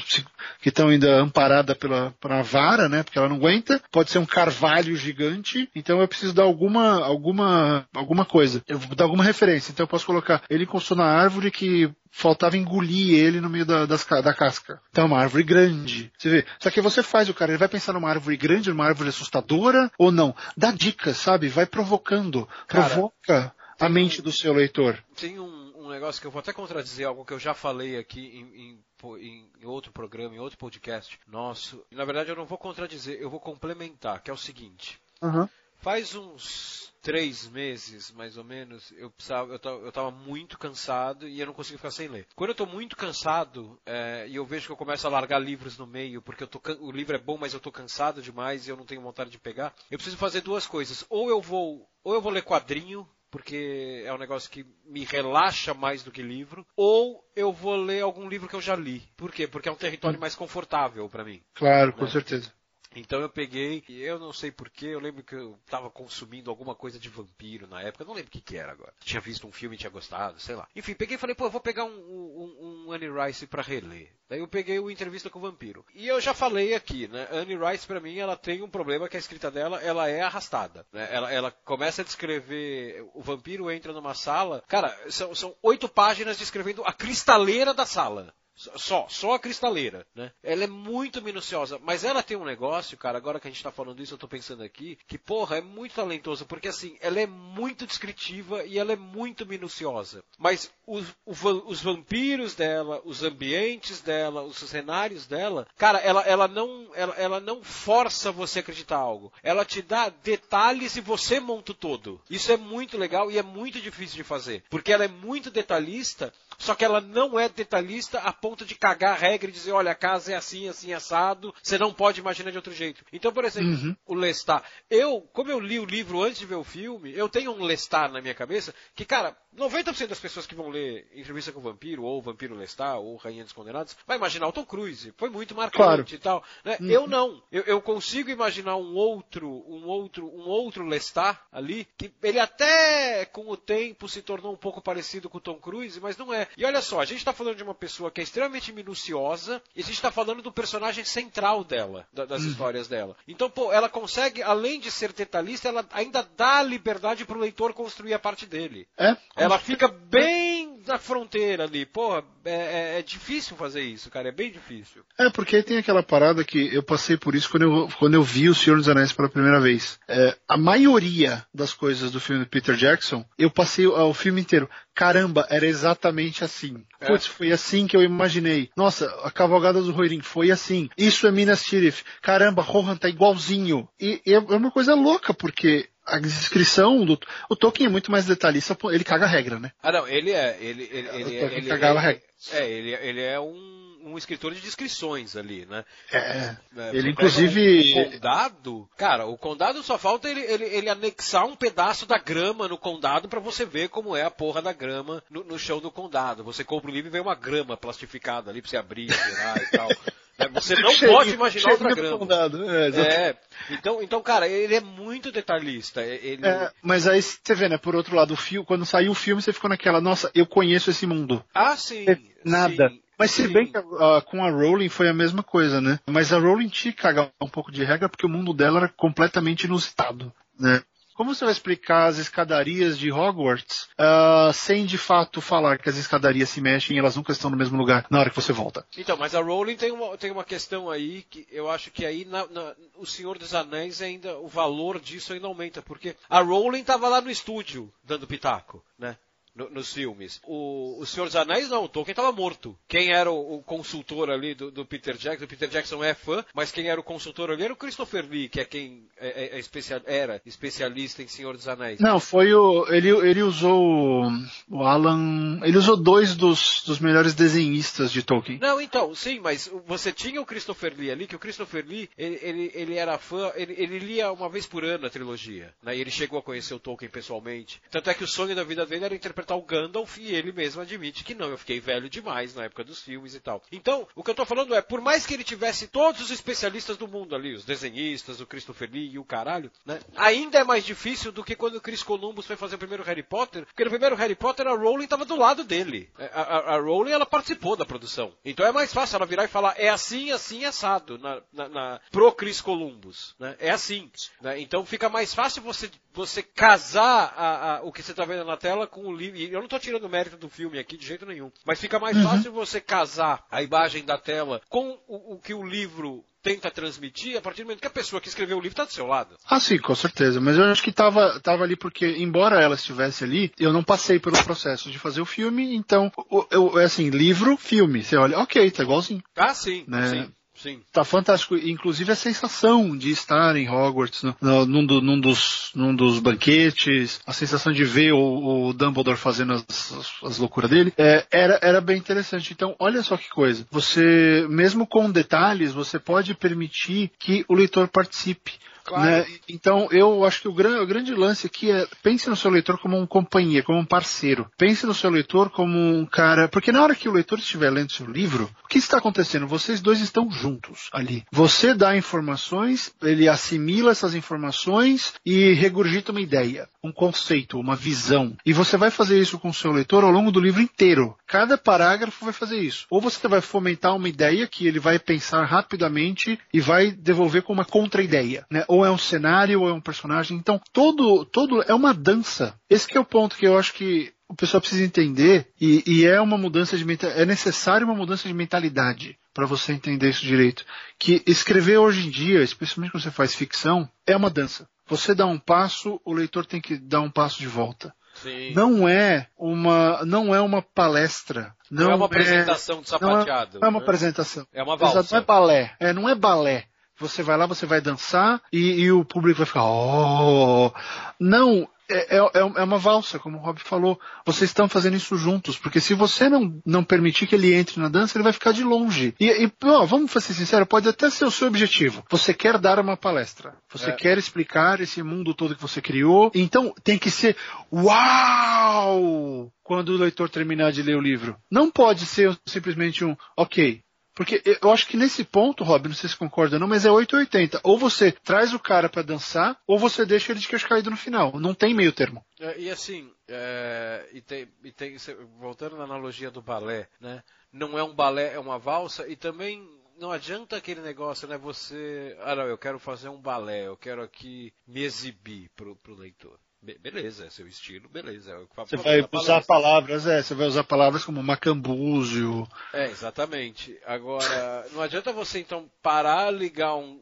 que estão ainda pela, pela vara, né? Porque ela não aguenta. Pode ser um carvalho gigante. Então eu preciso dar alguma, alguma, alguma coisa. Eu vou dar alguma referência. Então eu posso colocar, ele encostou na árvore que faltava engolir ele no meio da, das, da casca. Então é uma árvore grande. Você vê? Só que você faz o cara, ele vai pensar numa árvore grande, numa árvore assustadora ou não. Dá dicas, sabe? Vai provocando. Cara, provoca a mente do seu leitor. Tem um, um, negócio que eu vou até contradizer algo que eu já falei aqui em, em em, outro programa, em outro podcast nosso. Na verdade, eu não vou contradizer, eu vou complementar, que é o seguinte. Uhum. Faz uns três meses, mais ou menos, eu precisava, eu tava, eu tava muito cansado e eu não conseguia ficar sem ler. Quando eu estou muito cansado é, e eu vejo que eu começo a largar livros no meio, porque tô, o livro é bom, mas eu estou cansado demais e eu não tenho vontade de pegar, eu preciso fazer duas coisas. Ou eu vou, ou eu vou ler quadrinho porque é um negócio que me relaxa mais do que livro, ou eu vou ler algum livro que eu já li. Por quê? Porque é um território mais confortável para mim. Claro, né? com certeza. Então eu peguei, e eu não sei porquê, eu lembro que eu estava consumindo alguma coisa de vampiro na época, não lembro o que, que era agora. Tinha visto um filme e tinha gostado, sei lá. Enfim, peguei e falei, pô, eu vou pegar um, um, um Annie Rice para reler. Daí eu peguei o Entrevista com o Vampiro. E eu já falei aqui, né? Annie Rice, para mim, ela tem um problema que a escrita dela, ela é arrastada. Né? Ela, ela começa a descrever, o vampiro entra numa sala, cara, são, são oito páginas descrevendo a cristaleira da sala. Só, só a cristaleira, né? Ela é muito minuciosa, mas ela tem um negócio, cara, agora que a gente tá falando isso, eu tô pensando aqui, que porra, é muito talentosa, porque assim, ela é muito descritiva e ela é muito minuciosa. Mas os, os vampiros dela, os ambientes dela, os cenários dela, cara, ela, ela, não, ela, ela não força você a acreditar algo. Ela te dá detalhes e você monta o todo. Isso é muito legal e é muito difícil de fazer, porque ela é muito detalhista, só que ela não é detalhista a ponto de cagar a regra e dizer, olha, a casa é assim, assim, assado, você não pode imaginar de outro jeito. Então, por exemplo, uhum. o Lestat. Eu, como eu li o livro antes de ver o filme, eu tenho um Lestat na minha cabeça que, cara, 90% das pessoas que vão ler Entrevista com o Vampiro, ou Vampiro Lestat, ou Rainha dos Condenados, vai imaginar o Tom Cruise. Foi muito marcante claro. e tal. Né? Uhum. Eu não. Eu, eu, consigo imaginar um outro, um outro, um outro Lestat ali, que ele até com o tempo se tornou um pouco parecido com o Tom Cruise, mas não é. E olha só, a gente está falando de uma pessoa que é extremamente minuciosa, e a gente está falando do personagem central dela, da, das uhum. histórias dela. Então, pô, ela consegue, além de ser detalhista, ela ainda dá liberdade para o leitor construir a parte dele. É? Ela fica bem na fronteira ali. Porra, é, é, é, difícil fazer isso, cara, é bem difícil. É, porque aí tem aquela parada que eu passei por isso quando eu, quando eu vi O Senhor dos Anéis pela primeira vez. É, a maioria das coisas do filme do Peter Jackson, eu passei o, o filme inteiro. Caramba, era exatamente assim. É. Putz, foi assim que eu imaginei. Nossa, a cavalgada do Roirin foi assim. Isso é Minas Tirith. Caramba, Rohan tá igualzinho. E, e é uma coisa louca, porque a descrição do. O Tolkien é muito mais detalhista, ele caga a regra, né? Ah, não, ele é. Ele, ele, ele, ele, ele cagava a regra. É, ele, ele é um, um escritor de descrições ali, né? É. é ele, inclusive. O condado, cara, o condado só falta ele, ele, ele anexar um pedaço da grama no condado para você ver como é a porra da grama no, no chão do condado. Você compra o livro e vem uma grama plastificada ali pra você abrir, tirar e tal. É, você não pode imaginar outra grama. É, é, então, então, cara, ele é muito detalhista. Ele... É, mas aí você vê, né, por outro lado, o fio, quando saiu o filme, você ficou naquela, nossa, eu conheço esse mundo. Ah, sim. nada. Sim. Mas se bem que uh, com a Rowling foi a mesma coisa, né? Mas a Rowling tinha que cagar um pouco de regra porque o mundo dela era completamente inusitado, né? Como você vai explicar as escadarias de Hogwarts uh, sem de fato falar que as escadarias se mexem e elas nunca estão no mesmo lugar na hora que você volta? Então, mas a Rowling tem uma, tem uma questão aí que eu acho que aí na, na, o Senhor dos Anéis ainda o valor disso ainda aumenta, porque a Rowling estava lá no estúdio dando pitaco, né? No, nos filmes. O, o Senhor dos Anéis não, o Tolkien estava morto. Quem era o, o consultor ali do, do, Peter Jackson? O Peter Jackson é fã, mas quem era o consultor ali era o Christopher Lee, que é quem é, é, é especial, era especialista em Senhor dos Anéis. Não, foi o. Ele, ele usou o Alan. Ele usou dois dos, dos melhores desenhistas de Tolkien. Não, então, sim, mas você tinha o Christopher Lee ali, que o Christopher Lee, ele, ele, ele era fã, ele, ele lia uma vez por ano a trilogia. Né? E ele chegou a conhecer o Tolkien pessoalmente. Tanto é que o sonho da vida dele era interpretar interpretar o Gandalf e ele mesmo admite que não, eu fiquei velho demais na época dos filmes e tal. Então, o que eu tô falando é, por mais que ele tivesse todos os especialistas do mundo ali, os desenhistas, o Christopher Lee e o caralho, né? Ainda é mais difícil do que quando o Chris Columbus foi fazer o primeiro Harry Potter, porque no primeiro Harry Potter a Rowling tava do lado dele. É, a, a, a Rowling, ela participou da produção. Então é mais fácil ela virar e falar, é assim, assim, assado, na, na, na pro Chris Columbus, né? É assim. Né? Então fica mais fácil você, você casar a, o que você tá vendo na tela com o livro, e eu não estou tirando mérito do filme aqui de jeito nenhum, mas fica mais uhum. fácil você casar a imagem da tela com o, o que o livro tenta transmitir a partir do momento que a pessoa que escreveu o livro está do seu lado. Ah, sim, com certeza. Mas eu acho que estava tava ali porque, embora ela estivesse ali, eu não passei pelo processo de fazer o filme, então, eu, eu assim, livro, filme. Você olha, ok, tá igualzinho. Ah, sim, né? sim. Sim. Tá fantástico. Inclusive a sensação de estar em Hogwarts, no, no, num, do, num, dos, num dos banquetes, a sensação de ver o, o Dumbledore fazendo as, as, as loucuras dele, é, era, era bem interessante. Então, olha só que coisa. Você, mesmo com detalhes, você pode permitir que o leitor participe. Claro. Né? Então, eu acho que o, gran, o, grande lance aqui é pense no seu leitor como um companhia, como um parceiro. Pense no seu leitor como um cara. Porque na hora que o leitor estiver lendo seu livro, o que está acontecendo? Vocês dois estão juntos ali. Você dá informações, ele assimila essas informações e regurgita uma ideia, um conceito, uma visão. E você vai fazer isso com o seu leitor ao longo do livro inteiro. Cada parágrafo vai fazer isso. Ou você vai fomentar uma ideia que ele vai pensar rapidamente e vai devolver com uma contra-ideia. Né? Ou é um cenário, ou é um personagem. Então, todo, todo é uma dança. Esse é o ponto que eu acho que o pessoal precisa entender e, e é uma mudança de é necessário uma mudança de mentalidade para você entender isso direito. Que escrever hoje em dia, especialmente quando você faz ficção, é uma dança. Você dá um passo, o leitor tem que dar um passo de volta. Sim. Não é uma, não é uma palestra. Não, não é uma apresentação é, de sapateado. Não é, não é uma né? apresentação. É uma valsa. Exato, não é balé. É, não é balé. Você vai lá, você vai dançar e, e o público vai ficar, oh. Não, é, é, é, é uma valsa, como o Rob falou. Vocês estão fazendo isso juntos, porque se você não, não permitir que ele entre na dança, ele vai ficar de longe. E, e ó, vamos ser sinceros, pode até ser o seu objetivo. Você quer dar uma palestra, você é. quer explicar esse mundo todo que você criou, então tem que ser uau! Quando o leitor terminar de ler o livro. Não pode ser simplesmente um, ok, porque eu acho que nesse ponto, Rob, não sei se concorda não, mas é 880. Ou você traz o cara para dançar, ou você deixa ele de queixo caído no final. Não tem meio termo. É, e assim, é, e tem, e tem, voltando na analogia do balé, né? Não é um balé, é uma valsa, e também não adianta aquele negócio, né? Você, ah não, eu quero fazer um balé, eu quero aqui me exibir pro, pro leitor. Be beleza, é seu estilo, beleza. É você vai usar palavras, é, você vai usar palavras como macambúzio. É, exatamente. Agora, não adianta você então parar, ligar um.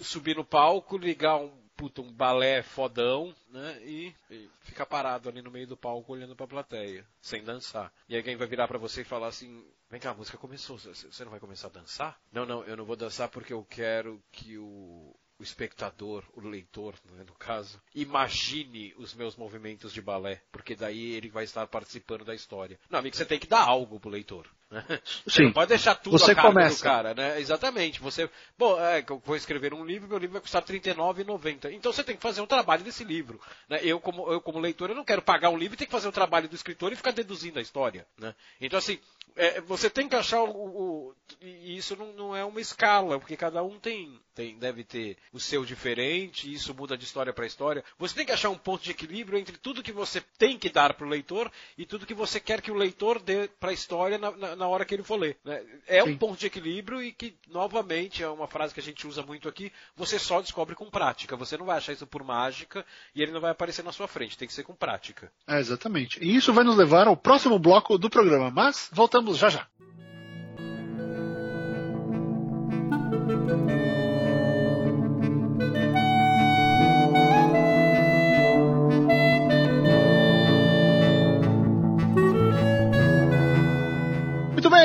subir no palco, ligar um puta, um balé fodão, né? E, e ficar parado ali no meio do palco olhando pra plateia, sem dançar. E alguém vai virar para você e falar assim: Vem cá, a música começou, você não vai começar a dançar? Não, não, eu não vou dançar porque eu quero que o, o espectador, o leitor, né, no caso, imagine os meus movimentos de balé, porque daí ele vai estar participando da história. Não, amigo, você tem que dar algo pro leitor. Né? Você Sim. não pode deixar tudo você a cargo começa. do cara, né? Exatamente. Você, bom, é, eu vou escrever um livro, meu livro vai custar R$ 39,90. Então você tem que fazer um trabalho desse livro. Né? Eu, como, eu, como leitor, eu não quero pagar um livro e ter que fazer o trabalho do escritor e ficar deduzindo a história. Né? Então, assim, é, você tem que achar o. o e isso não, não, é uma escala, porque cada um tem, tem deve ter o seu diferente, e isso muda de história para história. Você tem que achar um ponto de equilíbrio entre tudo que você tem que dar para o leitor e tudo que você quer que o leitor dê para a história na, na, na, hora que ele for ler. Né? É Sim. um ponto de equilíbrio e que, novamente, é uma frase que a gente usa muito aqui, você só descobre com prática. Você não vai achar isso por mágica e ele não vai aparecer na sua frente, tem que ser com prática. É, exatamente. E isso vai nos levar ao próximo bloco do programa, mas voltamos já já.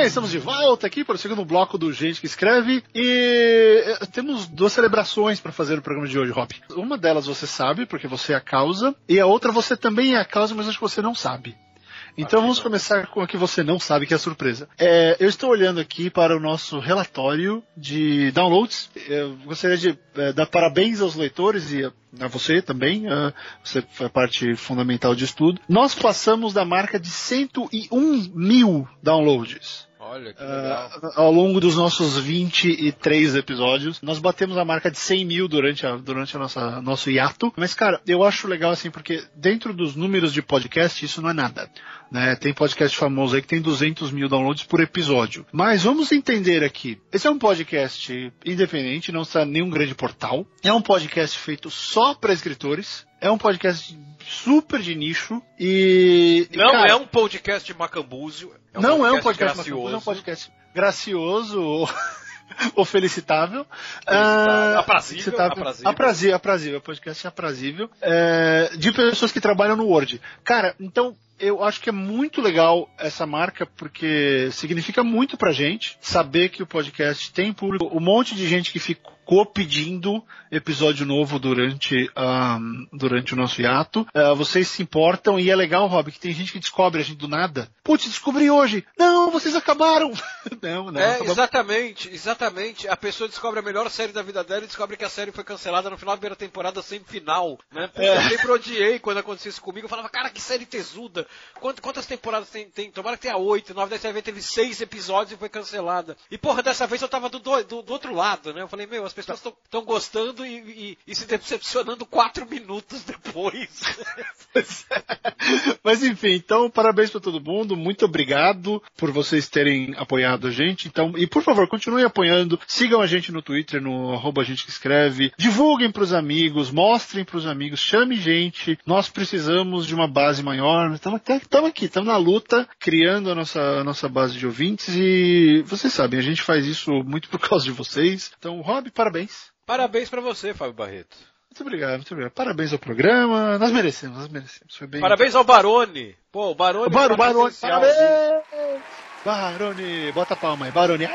Estamos de volta aqui para o segundo bloco do Gente que Escreve e eh, temos duas celebrações para fazer no programa de hoje, Rob. Uma delas você sabe, porque você é a causa, e a outra você também é a causa, mas acho que você não sabe. Então vamos começar com a que você não sabe, que é a surpresa. É, eu estou olhando aqui para o nosso relatório de downloads. Eu gostaria de é, dar parabéns aos leitores e a você também, uh, você foi parte fundamental disso tudo. Nós passamos da marca de 101 mil downloads. Olha que legal. Uh, ao longo dos nossos 23 episódios, nós batemos a marca de 100 mil durante, a, durante a nossa, nosso hiato. Mas, cara, eu acho legal assim, porque dentro dos números de podcast, isso não é nada. Né? Tem podcast famoso aí que tem 200 mil downloads por episódio. Mas vamos entender aqui. Esse é um podcast independente, não está em nenhum grande portal. É um podcast feito só para escritores. É um podcast super de nicho e. Não cara, é um podcast de macambúzio. É um não podcast é um podcast gracioso. é um podcast gracioso ou felicitável. felicitável. Uh, aprazível, aprazível. Aprazível, aprazível. Podcast aprazível. É, de pessoas que trabalham no Word. Cara, então eu acho que é muito legal essa marca porque significa muito pra gente saber que o podcast tem público, um monte de gente que ficou pedindo episódio novo durante, um, durante o nosso hiato. Uh, vocês se importam e é legal, Rob, que tem gente que descobre a gente do nada. Putz, descobri hoje. Não, vocês acabaram. não, não. É, acabamos. exatamente, exatamente. A pessoa descobre a melhor série da vida dela e descobre que a série foi cancelada no final da primeira temporada sem final, né? É. Eu sempre odiei quando acontecia isso comigo. Eu falava, cara, que série tesuda. Quantas, quantas temporadas tem, tem? Tomara que tenha oito, nove, vez teve seis episódios e foi cancelada. E porra, dessa vez eu tava do, do, do outro lado, né? Eu falei, meu, as pessoas estão gostando e, e, e, se decepcionando quatro minutos depois. Mas enfim, então parabéns para todo mundo, muito obrigado por vocês terem apoiado a gente. Então, e por favor, continuem apoiando, sigam a gente no Twitter, no arroba gente que escreve, divulguem para os amigos, mostrem para os amigos, chame gente. Nós precisamos de uma base maior. Estamos aqui, estamos na luta, criando a nossa, a nossa base de ouvintes e vocês sabem, a gente faz isso muito por causa de vocês. Então, Rob, parabéns. Parabéns para você, Fábio Barreto. Muito obrigado, muito obrigado. Parabéns ao programa. Nós merecemos, nós merecemos. Foi bem... Parabéns ao Barone. Pô, o Barone. O Bar Barone, parabéns! Barone, bota a palma aí, Barone.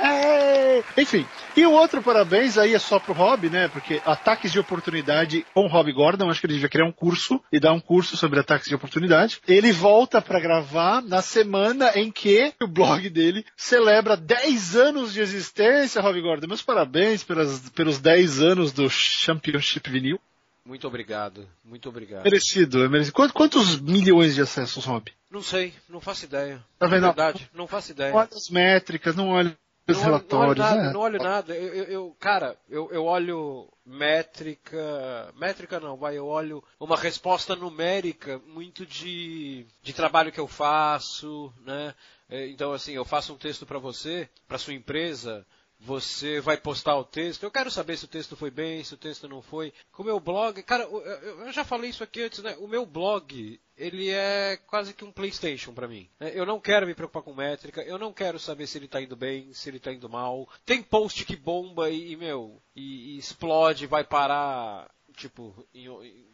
Enfim, e o outro parabéns aí é só pro Rob, né? Porque ataques de oportunidade com o Rob Gordon, acho que ele devia criar um curso e dar um curso sobre ataques de oportunidade. Ele volta para gravar na semana em que o blog dele celebra 10 anos de existência, Rob Gordon. Meus parabéns pelas, pelos 10 anos do Championship Vinil. Muito obrigado, muito obrigado. Merecido, é merecido. Quantos milhões de acessos, Rob? Não sei, não faço ideia. Tá vendo? verdade, não faço ideia. Não olha as métricas, não olha os não relatórios. Olho, não olho nada, né? não olho nada. Eu, eu, eu cara, eu, eu olho métrica. Métrica não, vai, eu olho uma resposta numérica muito de, de trabalho que eu faço, né? É, então, assim, eu faço um texto para você, para sua empresa, você vai postar o texto. Eu quero saber se o texto foi bem, se o texto não foi. Com o meu blog, cara, eu já falei isso aqui antes, né? O meu blog, ele é quase que um PlayStation para mim. Né? Eu não quero me preocupar com métrica, eu não quero saber se ele tá indo bem, se ele tá indo mal. Tem post que bomba e, meu, e, e explode, vai parar tipo, em,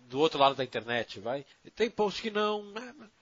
do outro lado da internet, vai. Tem post que não.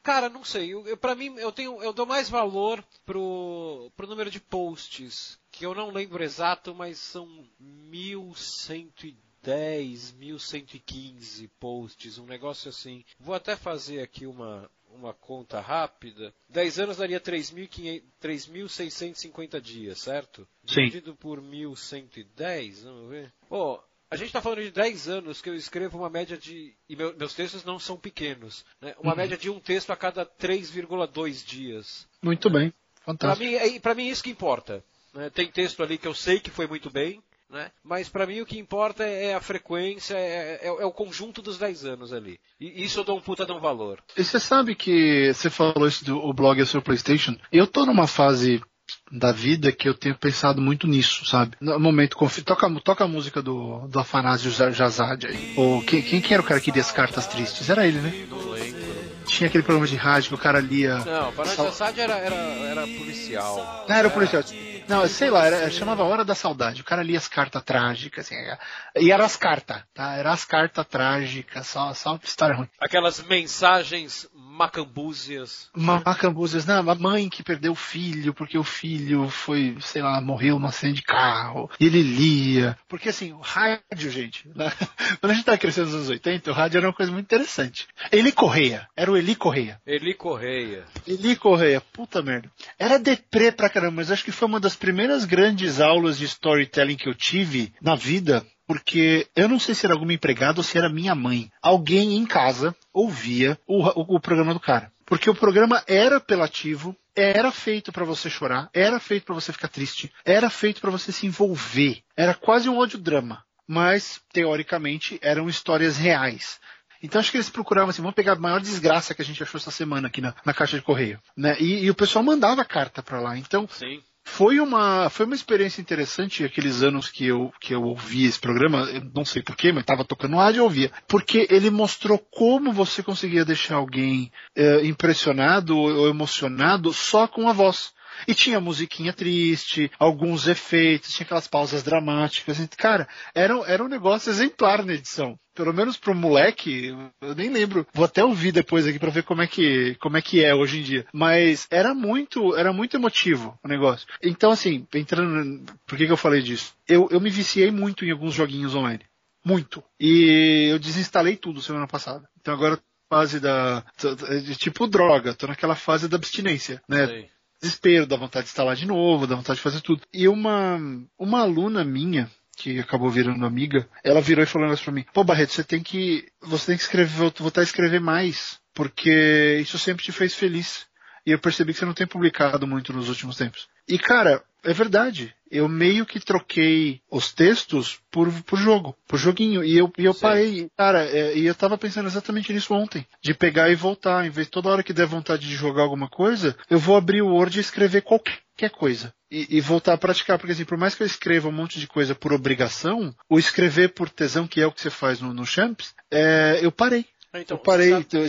Cara, não sei. Eu, eu, pra mim, eu tenho, eu dou mais valor pro, pro número de posts, que eu não lembro exato, mas são 1110, 1115 posts, um negócio assim. Vou até fazer aqui uma, uma conta rápida, 10 anos daria 3.650 dias, certo? Sim. Dividido por 1.110, vamos ver. Pô, a gente está falando de 10 anos que eu escrevo uma média de. E meu, meus textos não são pequenos. Né? Uma uhum. média de um texto a cada 3,2 dias. Muito bem. Fantástico. Para mim, é, pra mim, isso que importa. Né? Tem texto ali que eu sei que foi muito bem. Né? Mas para mim o que importa é a frequência, é, é, é, o conjunto dos 10 anos ali. E isso eu dou um puta de um valor. E você sabe que você falou isso do blog é seu Playstation? Eu tô numa fase da vida que eu tenho pensado muito nisso, sabe? No momento, toca, toca a música do, do Afanásio Jazad aí. Ou quem, quem, era o cara que lia as cartas tristes? Era ele, né? Não lembro. Tinha aquele programa de rádio que o cara lia. Não, o Afanásio Jazad era, era, era policial. Não, era policial. Não, sei lá, era, chamava Hora da Saudade. O cara lia as cartas trágicas, assim, e era as cartas, tá? Era as cartas trágicas, só, só história ruim. Aquelas mensagens macambúzias. Macambúzias, não, a mãe que perdeu o filho, porque o filho foi, sei lá, morreu num acidente de carro, e ele lia. Porque assim, o rádio, gente, né? quando a gente tá crescendo nos anos 80, o rádio era uma coisa muito interessante. Eli Correia, era o Eli Correia. Eli Correia. Eli Correia, puta merda. Era deprê pra caramba, mas acho que foi uma das primeiras grandes aulas de storytelling que eu tive na vida, porque eu não sei se era alguma empregada ou se era minha mãe. Alguém em casa ouvia o, o, o programa do cara. Porque o programa era apelativo, era feito para você chorar, era feito para você ficar triste, era feito para você se envolver. Era quase um audiodrama. Mas, teoricamente, eram histórias reais. Então acho que eles procuravam assim, vamos pegar a maior desgraça que a gente achou essa semana aqui na, na caixa de correio. Né? E, e o pessoal mandava carta para lá. Então, Sim. Foi uma, foi uma experiência interessante aqueles anos que eu, que eu ouvi esse programa, eu não sei porquê, mas estava tocando rádio e ouvia. Porque ele mostrou como você conseguia deixar alguém é, impressionado ou emocionado só com a voz. E tinha musiquinha triste, alguns efeitos, tinha aquelas pausas dramáticas. Cara, era, era um negócio exemplar na edição pelo menos pro moleque, eu nem lembro. Vou até ouvir depois aqui para ver como é que como é que é hoje em dia. Mas era muito, era muito emotivo o negócio. Então assim, entrando, por que, que eu falei disso? Eu, eu me viciei muito em alguns joguinhos online. Muito. E eu desinstalei tudo semana passada. Então agora fase da tipo droga, tô naquela fase da abstinência, né? Sei. Desespero, da vontade de instalar de novo, da vontade de fazer tudo. E uma uma aluna minha, que acabou virando amiga, ela virou e falou para mim: "Pô, Barreto, você tem que você tem que escrever, voltar a escrever mais, porque isso sempre te fez feliz". E eu percebi que você não tem publicado muito nos últimos tempos. E cara, é verdade. Eu meio que troquei os textos por, por jogo, por joguinho. E eu, e eu parei. Cara, é, e eu tava pensando exatamente nisso ontem. De pegar e voltar. Em vez de toda hora que der vontade de jogar alguma coisa, eu vou abrir o Word e escrever qualquer coisa. E, e, voltar a praticar. Porque assim, por mais que eu escreva um monte de coisa por obrigação, o escrever por tesão, que é o que você faz no, no Champs, é, eu parei. Então, eu parei. Sabe... Então,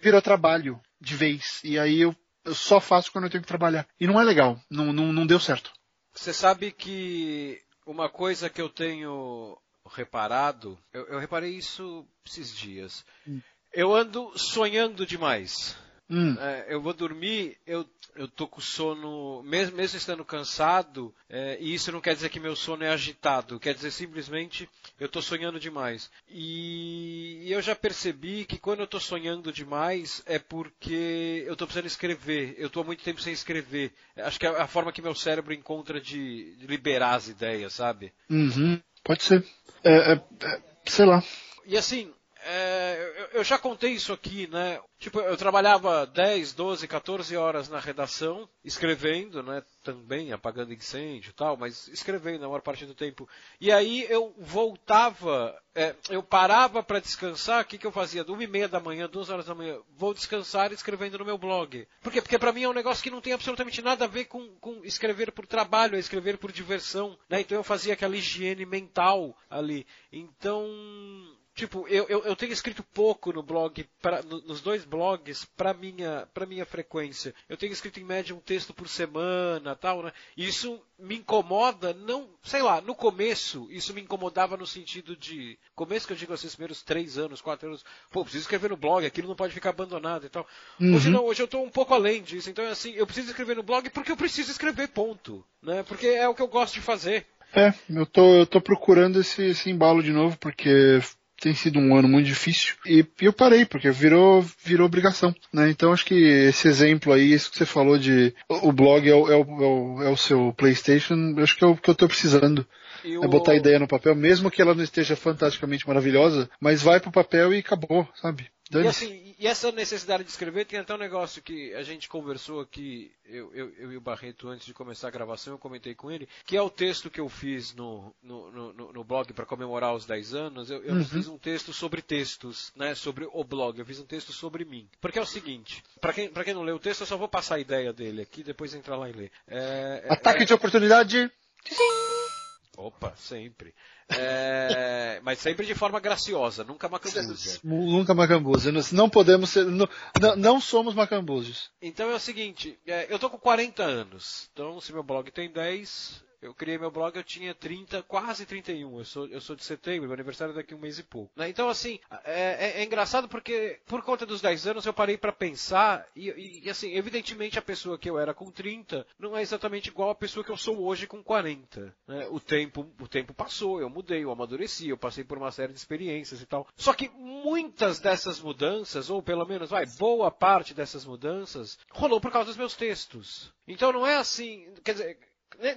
virou trabalho de vez. E aí eu, eu só faço quando eu tenho que trabalhar. E não é legal. Não, não, não deu certo. Você sabe que uma coisa que eu tenho reparado, eu, eu reparei isso esses dias. Hum. Eu ando sonhando demais. Hum. É, eu vou dormir, eu, eu tô com sono, mesmo, mesmo estando cansado, é, e isso não quer dizer que meu sono é agitado, quer dizer simplesmente eu tô sonhando demais. E, e eu já percebi que quando eu tô sonhando demais é porque eu tô precisando escrever, eu tô há muito tempo sem escrever. Acho que é a forma que meu cérebro encontra de, de liberar as ideias, sabe? Uhum. Pode ser. É, é, é sei lá. E assim, é, eu já contei isso aqui, né? Tipo, eu trabalhava 10, 12, 14 horas na redação, escrevendo, né? Também apagando incêndio e tal, mas escrevendo na maior parte do tempo. E aí eu voltava, é, eu parava para descansar, o que, que eu fazia? Uma e meia da manhã, duas horas da manhã, vou descansar escrevendo no meu blog. Por quê? Porque para mim é um negócio que não tem absolutamente nada a ver com, com escrever por trabalho, é escrever por diversão, né? Então eu fazia aquela higiene mental ali. Então, Tipo, eu, eu, eu, tenho escrito pouco no blog, pra, no, nos dois blogs, para minha, pra minha frequência. Eu tenho escrito em média um texto por semana, tal, né? Isso me incomoda, não, sei lá, no começo, isso me incomodava no sentido de, começo que eu digo assim, os primeiros três anos, quatro anos, pô, preciso escrever no blog, aquilo não pode ficar abandonado e tal. Uhum. Hoje não, hoje eu estou um pouco além disso, então é assim, eu preciso escrever no blog porque eu preciso escrever, ponto, né? Porque é o que eu gosto de fazer. É, eu tô, eu tô procurando esse, esse embalo de novo, porque tem sido um ano muito difícil e eu parei porque virou virou obrigação, né? Então acho que esse exemplo aí, isso que você falou de o blog é o, é o, é o seu PlayStation, acho que é o que eu estou precisando. É botar a ideia no papel, mesmo que ela não esteja fantasticamente maravilhosa, mas vai pro papel e acabou, sabe? E, assim, e essa necessidade de escrever tem até um negócio que a gente conversou aqui, eu, eu, eu, e o Barreto, antes de começar a gravação, eu comentei com ele, que é o texto que eu fiz no, no, no, no blog para comemorar os 10 anos. Eu, eu uhum. fiz um texto sobre textos, né, sobre o blog. Eu fiz um texto sobre mim. Porque é o seguinte, para quem, quem não leu o texto, eu só vou passar a ideia dele aqui, depois entrar lá e ler. É, é Ataque é, de oportunidade. Opa, sempre. É, mas sempre de forma graciosa, nunca macambuza. Nunca macambuza. Não podemos ser. Não, não somos macambuzos. Então é o seguinte, é, eu tô com 40 anos. Então, se meu blog tem 10, eu criei meu blog, eu tinha 30, quase 31. Eu sou, eu sou de setembro, meu aniversário é daqui a um mês e pouco. Né? Então, assim, é, é, é, engraçado porque, por conta dos 10 anos, eu parei para pensar, e, e, e, assim, evidentemente a pessoa que eu era com 30 não é exatamente igual a pessoa que eu sou hoje com 40. Né? O, tempo, o tempo passou, eu mudei, eu amadureci, eu passei por uma série de experiências e tal. Só que muitas dessas mudanças, ou pelo menos, vai, boa parte dessas mudanças, rolou por causa dos meus textos. Então não é assim, quer dizer,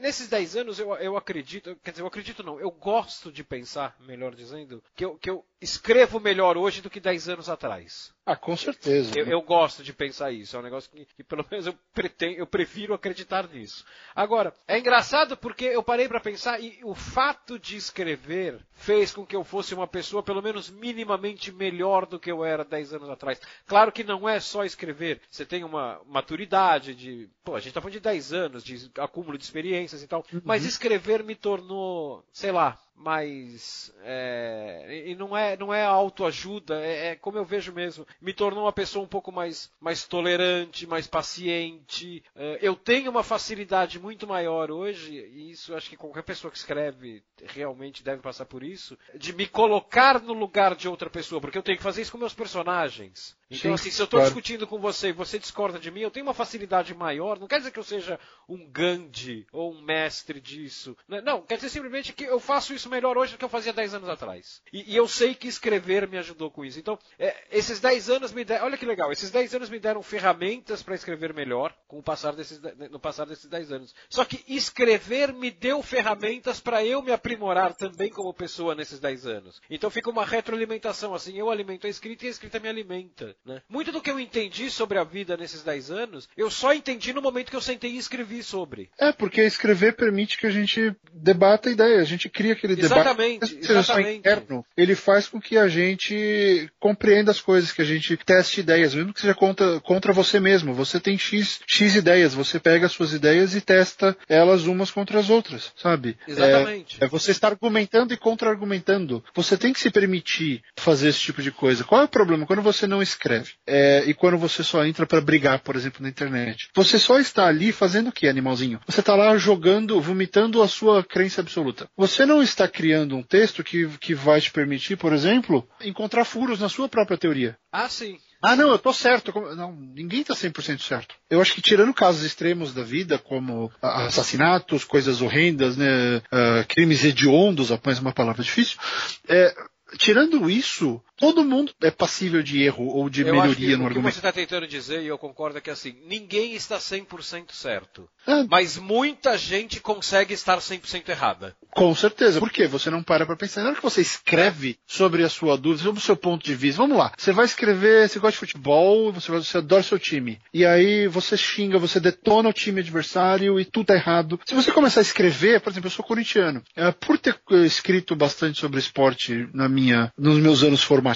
Nesses 10 anos eu, eu acredito, quer dizer, eu acredito não, eu gosto de pensar, melhor dizendo, que eu, que eu escrevo melhor hoje do que 10 anos atrás. Ah, com certeza. Eu, eu, gosto de pensar isso. É um negócio que, que pelo menos eu, pretendo, eu prefiro acreditar nisso. Agora, é engraçado porque eu parei para pensar e o fato de escrever fez com que eu fosse uma pessoa pelo menos minimamente melhor do que eu era 10 anos atrás. Claro que não é só escrever. Você tem uma maturidade de. Pô, a gente tá falando de 10 anos, de acúmulo de experiências e tal. Uhum. Mas escrever me tornou, sei lá, mas é, e não é não é autoajuda é, é, como eu vejo mesmo. Me tornou uma pessoa um pouco mais mais tolerante mais paciente. É, eu tenho uma facilidade muito maior hoje e isso acho que qualquer pessoa que escreve realmente deve passar por isso de me colocar no lugar de outra pessoa porque eu tenho que fazer isso com meus personagens então Sim, assim se eu estou claro. discutindo com você e você discorda de mim eu tenho uma facilidade maior não quer dizer que eu seja um Gandhi ou um mestre disso né? não quer dizer simplesmente que eu faço isso melhor hoje do que eu fazia 10 anos atrás. E, e eu sei que escrever me ajudou com isso. Então, é, esses 10 anos me deram. Olha que legal, esses 10 anos me deram ferramentas para escrever melhor com o passar desses, no passar desses 10 anos. Só que escrever me deu ferramentas para eu me aprimorar também como pessoa nesses 10 anos. Então fica uma retroalimentação, assim, eu alimento a escrita e a escrita me alimenta. Né? Muito do que eu entendi sobre a vida nesses 10 anos, eu só entendi no momento que eu sentei e escrevi sobre. É, porque escrever permite que a gente debata a ideia, a gente cria aquele Exatamente, debate. Exatamente. Interno, ele faz com que a gente compreenda as coisas, que a gente teste ideias, mesmo que seja contra, contra você mesmo. Você tem X, X ideias, você pega as suas ideias e testa elas umas contra as outras, sabe? Exatamente. É, é você estar argumentando e contra-argumentando. Você tem que se permitir fazer esse tipo de coisa. Qual é o problema? Quando você não escreve é, e quando você só entra para brigar, por exemplo, na internet. Você só está ali fazendo o que, animalzinho? Você está lá jogando, vomitando a sua crença absoluta. Você não está criando um texto que, que vai te permitir, por exemplo, encontrar furos na sua própria teoria. Ah, sim. Ah, não, eu tô certo. Não, ninguém tá 100% certo. Eu acho que tirando casos extremos da vida, como assassinatos, coisas horrendas, né, uh, crimes hediondos, apenas uma palavra difícil, é, tirando isso, todo mundo é passível de erro ou de eu melhoria no argumento. O que você está tentando dizer, e eu concordo, é que assim, ninguém está 100% certo. É. Mas muita gente consegue estar 100% errada. Com certeza. Por quê? Você não para para pensar. Na hora que você escreve sobre a sua dúvida, sobre o seu ponto de vista, vamos lá. Você vai escrever, você gosta de futebol, você, você adora seu time. E aí você xinga, você detona o time adversário e tudo tá errado. Se você começar a escrever, por exemplo, eu sou corintiano. É, por ter escrito bastante sobre esporte na minha, nos meus anos formativos,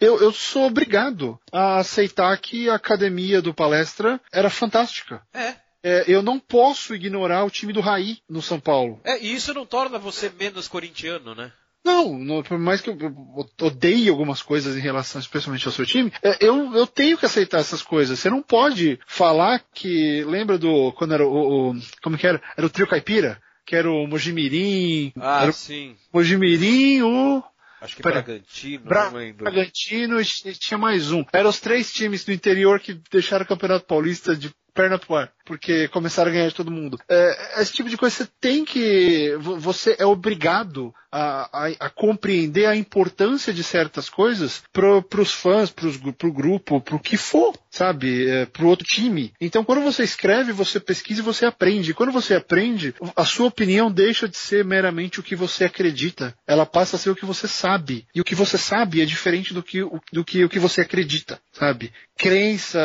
eu, eu sou obrigado a aceitar que a academia do palestra era fantástica. É. É, eu não posso ignorar o time do Raí no São Paulo. É, e isso não torna você menos corintiano, né? Não, não, por mais que eu, eu odeie algumas coisas em relação especialmente ao seu time, é, eu, eu tenho que aceitar essas coisas. Você não pode falar que. Lembra do. Quando era o. o como que era? Era o trio caipira? Que era o Mojimirim. Ah, era sim. O Mojimirim, o. Acho que Pera, Bragantino, Bra. Bragantino e tinha mais um. Eram os três times do interior que deixaram o Campeonato Paulista de perna pro ar, porque começaram a ganhar de todo mundo. É, esse tipo de coisa você tem que. Você é obrigado a, a, a compreender a importância de certas coisas pro, pros fãs, pros, pro grupo, pro que for, sabe? É, pro outro time. Então quando você escreve, você pesquisa e você aprende. Quando você aprende, a sua opinião deixa de ser meramente o que você acredita. Ela passa a ser o que você sabe. E o que você sabe é diferente do que, do que o que você acredita, sabe? Crença,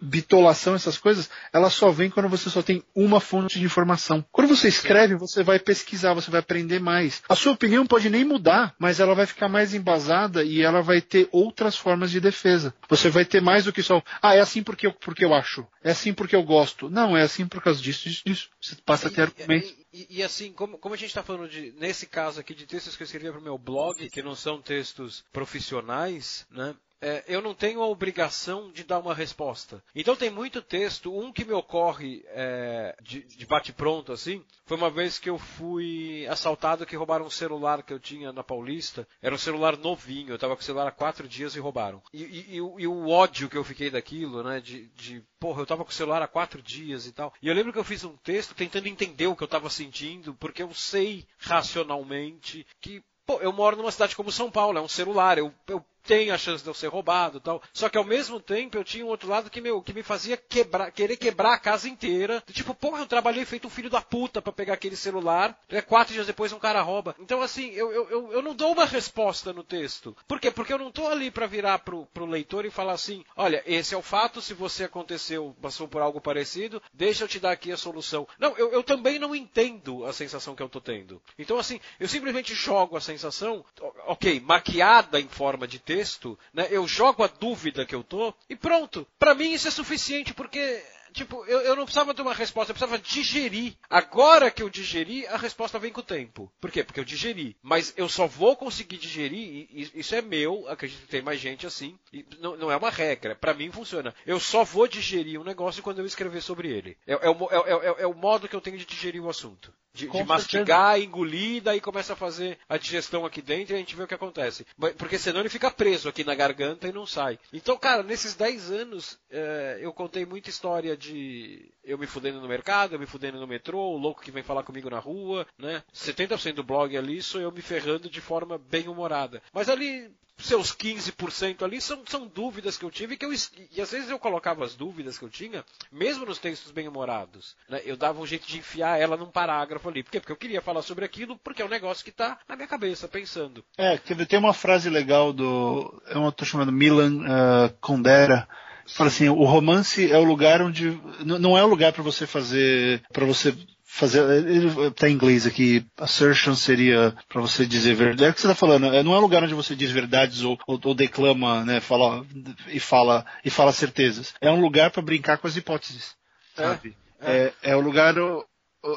bitolação, essas coisas, ela só vem quando você só tem uma fonte de informação. Quando você escreve, você vai pesquisar, você vai aprender mais. A sua opinião pode nem mudar, mas ela vai ficar mais embasada e ela vai ter outras formas de defesa. Você vai ter mais do que só, ah, é assim porque eu, porque eu acho, é assim porque eu gosto. Não, é assim por causa disso, disso, disso. Você passa a ter argumentos. E, e, assim, como, como a gente está falando de, nesse caso aqui, de textos que eu escrevia para o meu blog, que não são textos profissionais, né? É, eu não tenho a obrigação de dar uma resposta. Então tem muito texto, um que me ocorre é, de, de bate-pronto assim, foi uma vez que eu fui assaltado que roubaram um celular que eu tinha na Paulista. Era um celular novinho, eu estava com o celular há quatro dias e roubaram. E, e, e, e, o ódio que eu fiquei daquilo, né, de, de porra, eu estava com o celular há quatro dias e tal. E eu lembro que eu fiz um texto tentando entender o que eu estava sentindo, porque eu sei racionalmente que Pô, eu moro numa cidade como São Paulo, é um celular, eu, eu tem a chance de eu ser roubado tal. Só que ao mesmo tempo eu tinha um outro lado que, meu, que me fazia quebrar, querer quebrar a casa inteira. Tipo, porra, eu trabalhei feito um filho da puta para pegar aquele celular. Né, quatro dias depois um cara rouba. Então, assim, eu, eu, eu não dou uma resposta no texto. Por quê? Porque eu não tô ali para virar pro, pro leitor e falar assim: olha, esse é o fato, se você aconteceu, passou por algo parecido, deixa eu te dar aqui a solução. Não, eu, eu também não entendo a sensação que eu tô tendo. Então, assim, eu simplesmente jogo a sensação, ok, maquiada em forma de texto texto, né? Eu jogo a dúvida que eu tô e pronto. Para mim isso é suficiente porque tipo, eu, eu, não precisava ter uma resposta, eu precisava digerir. Agora que eu digeri, a resposta vem com o tempo. Por quê? Porque eu digeri. Mas eu só vou conseguir digerir, isso é meu, acredito que tem mais gente assim, não, não, é uma regra. Para mim funciona. Eu só vou digerir um negócio quando eu escrever sobre ele. É, é, o, é, é, é o modo que eu tenho de digerir o assunto. De, de mastigar, engolir, daí começa a fazer a digestão aqui dentro e a gente vê o que acontece. Porque senão ele fica preso aqui na garganta e não sai. Então, cara, nesses 10 anos, é, eu contei muita história de eu me fudendo no mercado, eu me fudendo no metrô, o louco que vem falar comigo na rua, né? 70% do blog ali sou eu me ferrando de forma bem humorada. Mas ali seus 15% ali são, são dúvidas que eu tive que eu, e às vezes eu colocava as dúvidas que eu tinha, mesmo nos textos bem-humorados. Né? Eu dava um jeito de enfiar ela num parágrafo ali. Por quê? Porque eu queria falar sobre aquilo, porque é um negócio que está na minha cabeça, pensando. É, tem uma frase legal do. É um autor chamado Milan uh, Kundera. Fala assim, o romance é o lugar onde. Não é o lugar para você fazer. para você fazer. Ele tá em inglês aqui. Assertion seria para você dizer verdade. É o que você tá falando. É, não é um lugar onde você diz verdades ou, ou, ou declama, né? Fala e fala e fala certezas. É um lugar para brincar com as hipóteses. É, sabe? É, é, é o lugar.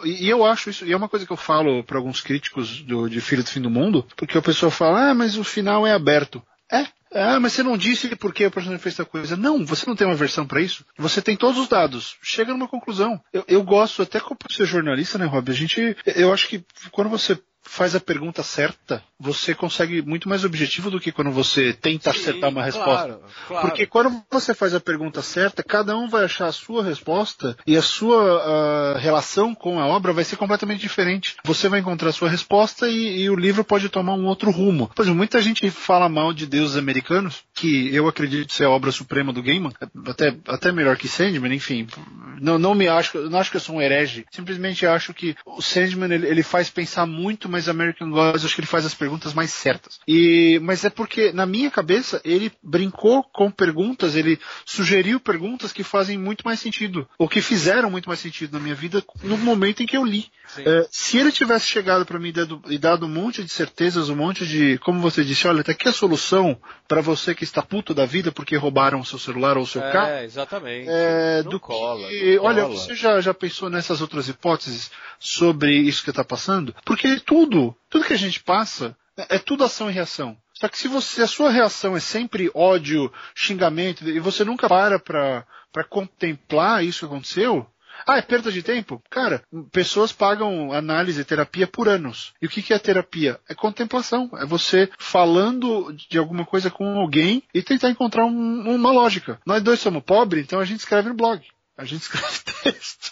E eu acho isso, e é uma coisa que eu falo para alguns críticos do, de Filho do Fim do Mundo, porque a pessoa fala, ah, mas o final é aberto. É, ah, mas você não disse por que o personagem fez tal coisa. Não, você não tem uma versão para isso. Você tem todos os dados. Chega numa conclusão. Eu, eu gosto, até como ser jornalista, né, Rob? A gente, eu acho que quando você faz a pergunta certa, você consegue muito mais objetivo do que quando você tenta Sim, acertar uma resposta. Claro, claro. Porque quando você faz a pergunta certa, cada um vai achar a sua resposta e a sua uh, relação com a obra vai ser completamente diferente. Você vai encontrar a sua resposta e, e, o livro pode tomar um outro rumo. Por exemplo, muita gente fala mal de deuses americanos, que eu acredito ser a obra suprema do Gaiman, até, até melhor que Sandman, enfim. Não, não me acho, não acho que eu sou um herege. Simplesmente acho que o Sandman ele, ele faz pensar muito, mas American Gods acho que ele faz as perguntas mais certas. E, mas é porque na minha cabeça ele brincou com perguntas, ele sugeriu perguntas que fazem muito mais sentido, ou que fizeram muito mais sentido na minha vida no momento em que eu li. É, se ele tivesse chegado para mim e dado, e dado um monte de certezas, um monte de, como você disse, olha, tá aqui a solução para você que está puto da vida porque roubaram o seu celular ou o seu é, carro. É, exatamente. É, do cola, que, olha, você já, já pensou nessas outras hipóteses sobre isso que está passando? Porque tudo, tudo que a gente passa é, é tudo ação e reação. Só que se você, a sua reação é sempre ódio, xingamento, e você nunca para para contemplar isso que aconteceu, ah, é perda de tempo? Cara, pessoas pagam análise, terapia por anos. E o que é terapia? É contemplação. É você falando de alguma coisa com alguém e tentar encontrar um, uma lógica. Nós dois somos pobres, então a gente escreve no blog. A gente escreve texto.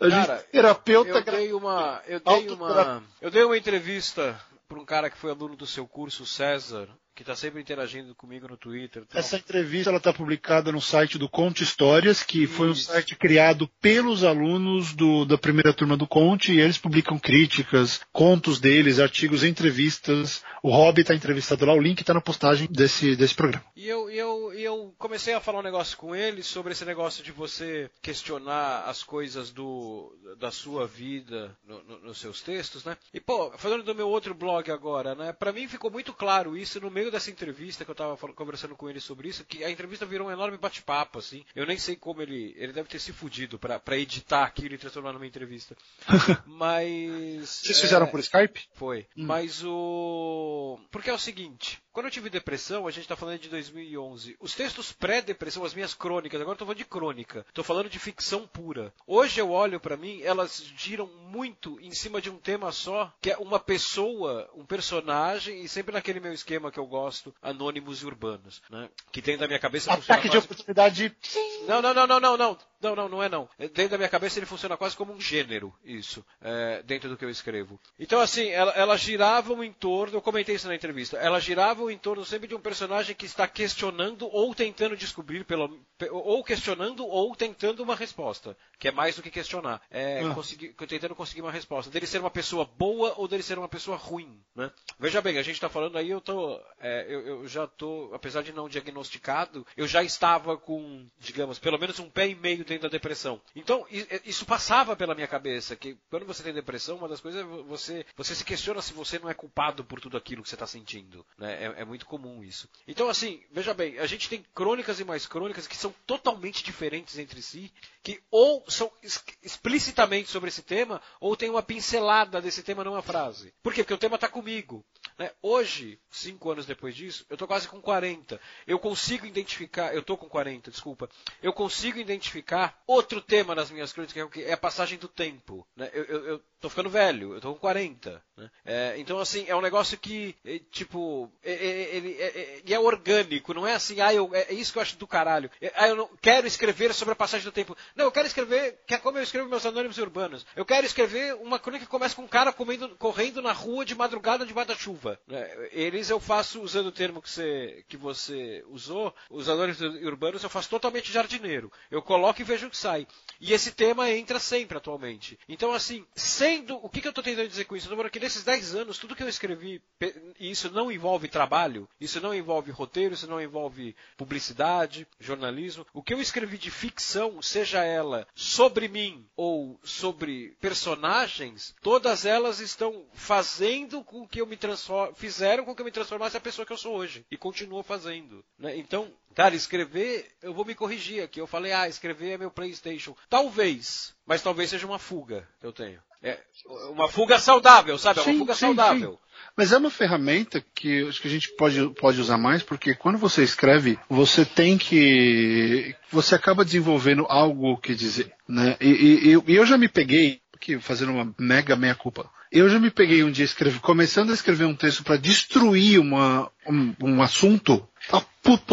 A Cara, gente, terapeuta. Eu dei uma, eu dei uma, eu dei uma entrevista para um cara que foi aluno do seu curso, César, que está sempre interagindo comigo no Twitter. Então... Essa entrevista ela está publicada no site do Conte Histórias, que Isso. foi um site criado pelos alunos do, da primeira turma do Conte, e eles publicam críticas, contos deles, artigos, entrevistas. O Rob está entrevistado lá, o link está na postagem desse, desse programa. E eu, eu, eu comecei a falar um negócio com ele sobre esse negócio de você questionar as coisas do, da sua vida no, no, nos seus textos, né? E, pô, falando do meu outro blog agora, né? Para mim ficou muito claro isso no meio meio dessa entrevista que eu tava conversando com ele sobre isso, que a entrevista virou um enorme bate-papo, assim. Eu nem sei como ele. Ele deve ter se fudido para editar aquilo e transformar numa entrevista. Mas. Vocês fizeram é, por Skype? Foi. Hum. Mas o. Porque é o seguinte. Quando eu tive depressão, a gente está falando de 2011. Os textos pré-depressão, as minhas crônicas, agora estou falando de crônica, estou falando de ficção pura. Hoje eu olho para mim, elas giram muito em cima de um tema só, que é uma pessoa, um personagem, e sempre naquele meu esquema que eu gosto, anônimos e urbanos, né? Que dentro da minha cabeça Ataque de oportunidade. Não, não, não, não, não, não. Não, não, não é não. Dentro da minha cabeça ele funciona quase como um gênero, isso, é, dentro do que eu escrevo. Então, assim, ela, elas giravam em torno, eu comentei isso na entrevista, elas giravam em torno sempre de um personagem que está questionando ou tentando descobrir, pelo, ou questionando ou tentando uma resposta, que é mais do que questionar. É ah. conseguir, tentando conseguir uma resposta. Dele ser uma pessoa boa ou dele ser uma pessoa ruim, né? Veja bem, a gente está falando aí, eu, tô, é, eu, eu já estou, apesar de não diagnosticado, eu já estava com, digamos, pelo menos um pé e meio dentro da depressão. Então, isso passava pela minha cabeça, que quando você tem depressão, uma das coisas é você, você se questiona se você não é culpado por tudo aquilo que você está sentindo. Né? É, é, muito comum isso. Então, assim, veja bem, a gente tem crônicas e mais crônicas que são totalmente diferentes entre si, que ou são explicitamente sobre esse tema, ou tem uma pincelada desse tema numa frase. Por quê? Porque o tema está comigo. Né? Hoje, cinco anos depois disso, eu estou quase com 40. Eu consigo identificar, eu estou com 40, desculpa. Eu consigo identificar outro tema nas minhas crônicas, que é a passagem do tempo. Né? Eu, eu, eu tô ficando velho, eu tô com 40. Né? É, então, assim, é um negócio que, é, tipo, é, é, ele é, é, é, orgânico, não é assim, ah, eu, é isso que eu acho do caralho. ah, eu não quero escrever sobre a passagem do tempo. Não, eu quero escrever, que é como eu escrevo meus anônimos urbanos. Eu quero escrever uma crônica que começa com um cara comendo, correndo na rua de madrugada debaixo da chuva. Né? Eles eu faço, usando o termo que você, que você usou, os anônimos urbanos eu faço totalmente jardineiro. Eu coloco e vejo o que sai. E esse tema entra sempre atualmente. Então, assim, O que, que eu estou tentando dizer com isso? Eu estou que nesses 10 anos, tudo que eu escrevi, e isso não envolve trabalho, isso não envolve roteiro, isso não envolve publicidade, jornalismo. O que eu escrevi de ficção, seja ela sobre mim ou sobre personagens, todas elas estão fazendo com que eu me transforme, fizeram com que eu me transformasse a pessoa que eu sou hoje e continuo fazendo. Né? Então, cara, escrever, eu vou me corrigir aqui. Eu falei, ah, escrever é meu PlayStation. Talvez, mas talvez seja uma fuga que eu tenho. É uma fuga saudável, sabe? É uma fuga sim, saudável. Sim. Mas é uma ferramenta que acho que a gente pode, pode usar mais, porque quando você escreve, você tem que. Você acaba desenvolvendo algo que dizer. Né? E, e, e eu já me peguei, aqui fazendo uma mega meia culpa. Eu já me peguei um dia escrever, começando a escrever um texto para destruir uma, um, um assunto. Ah, puto,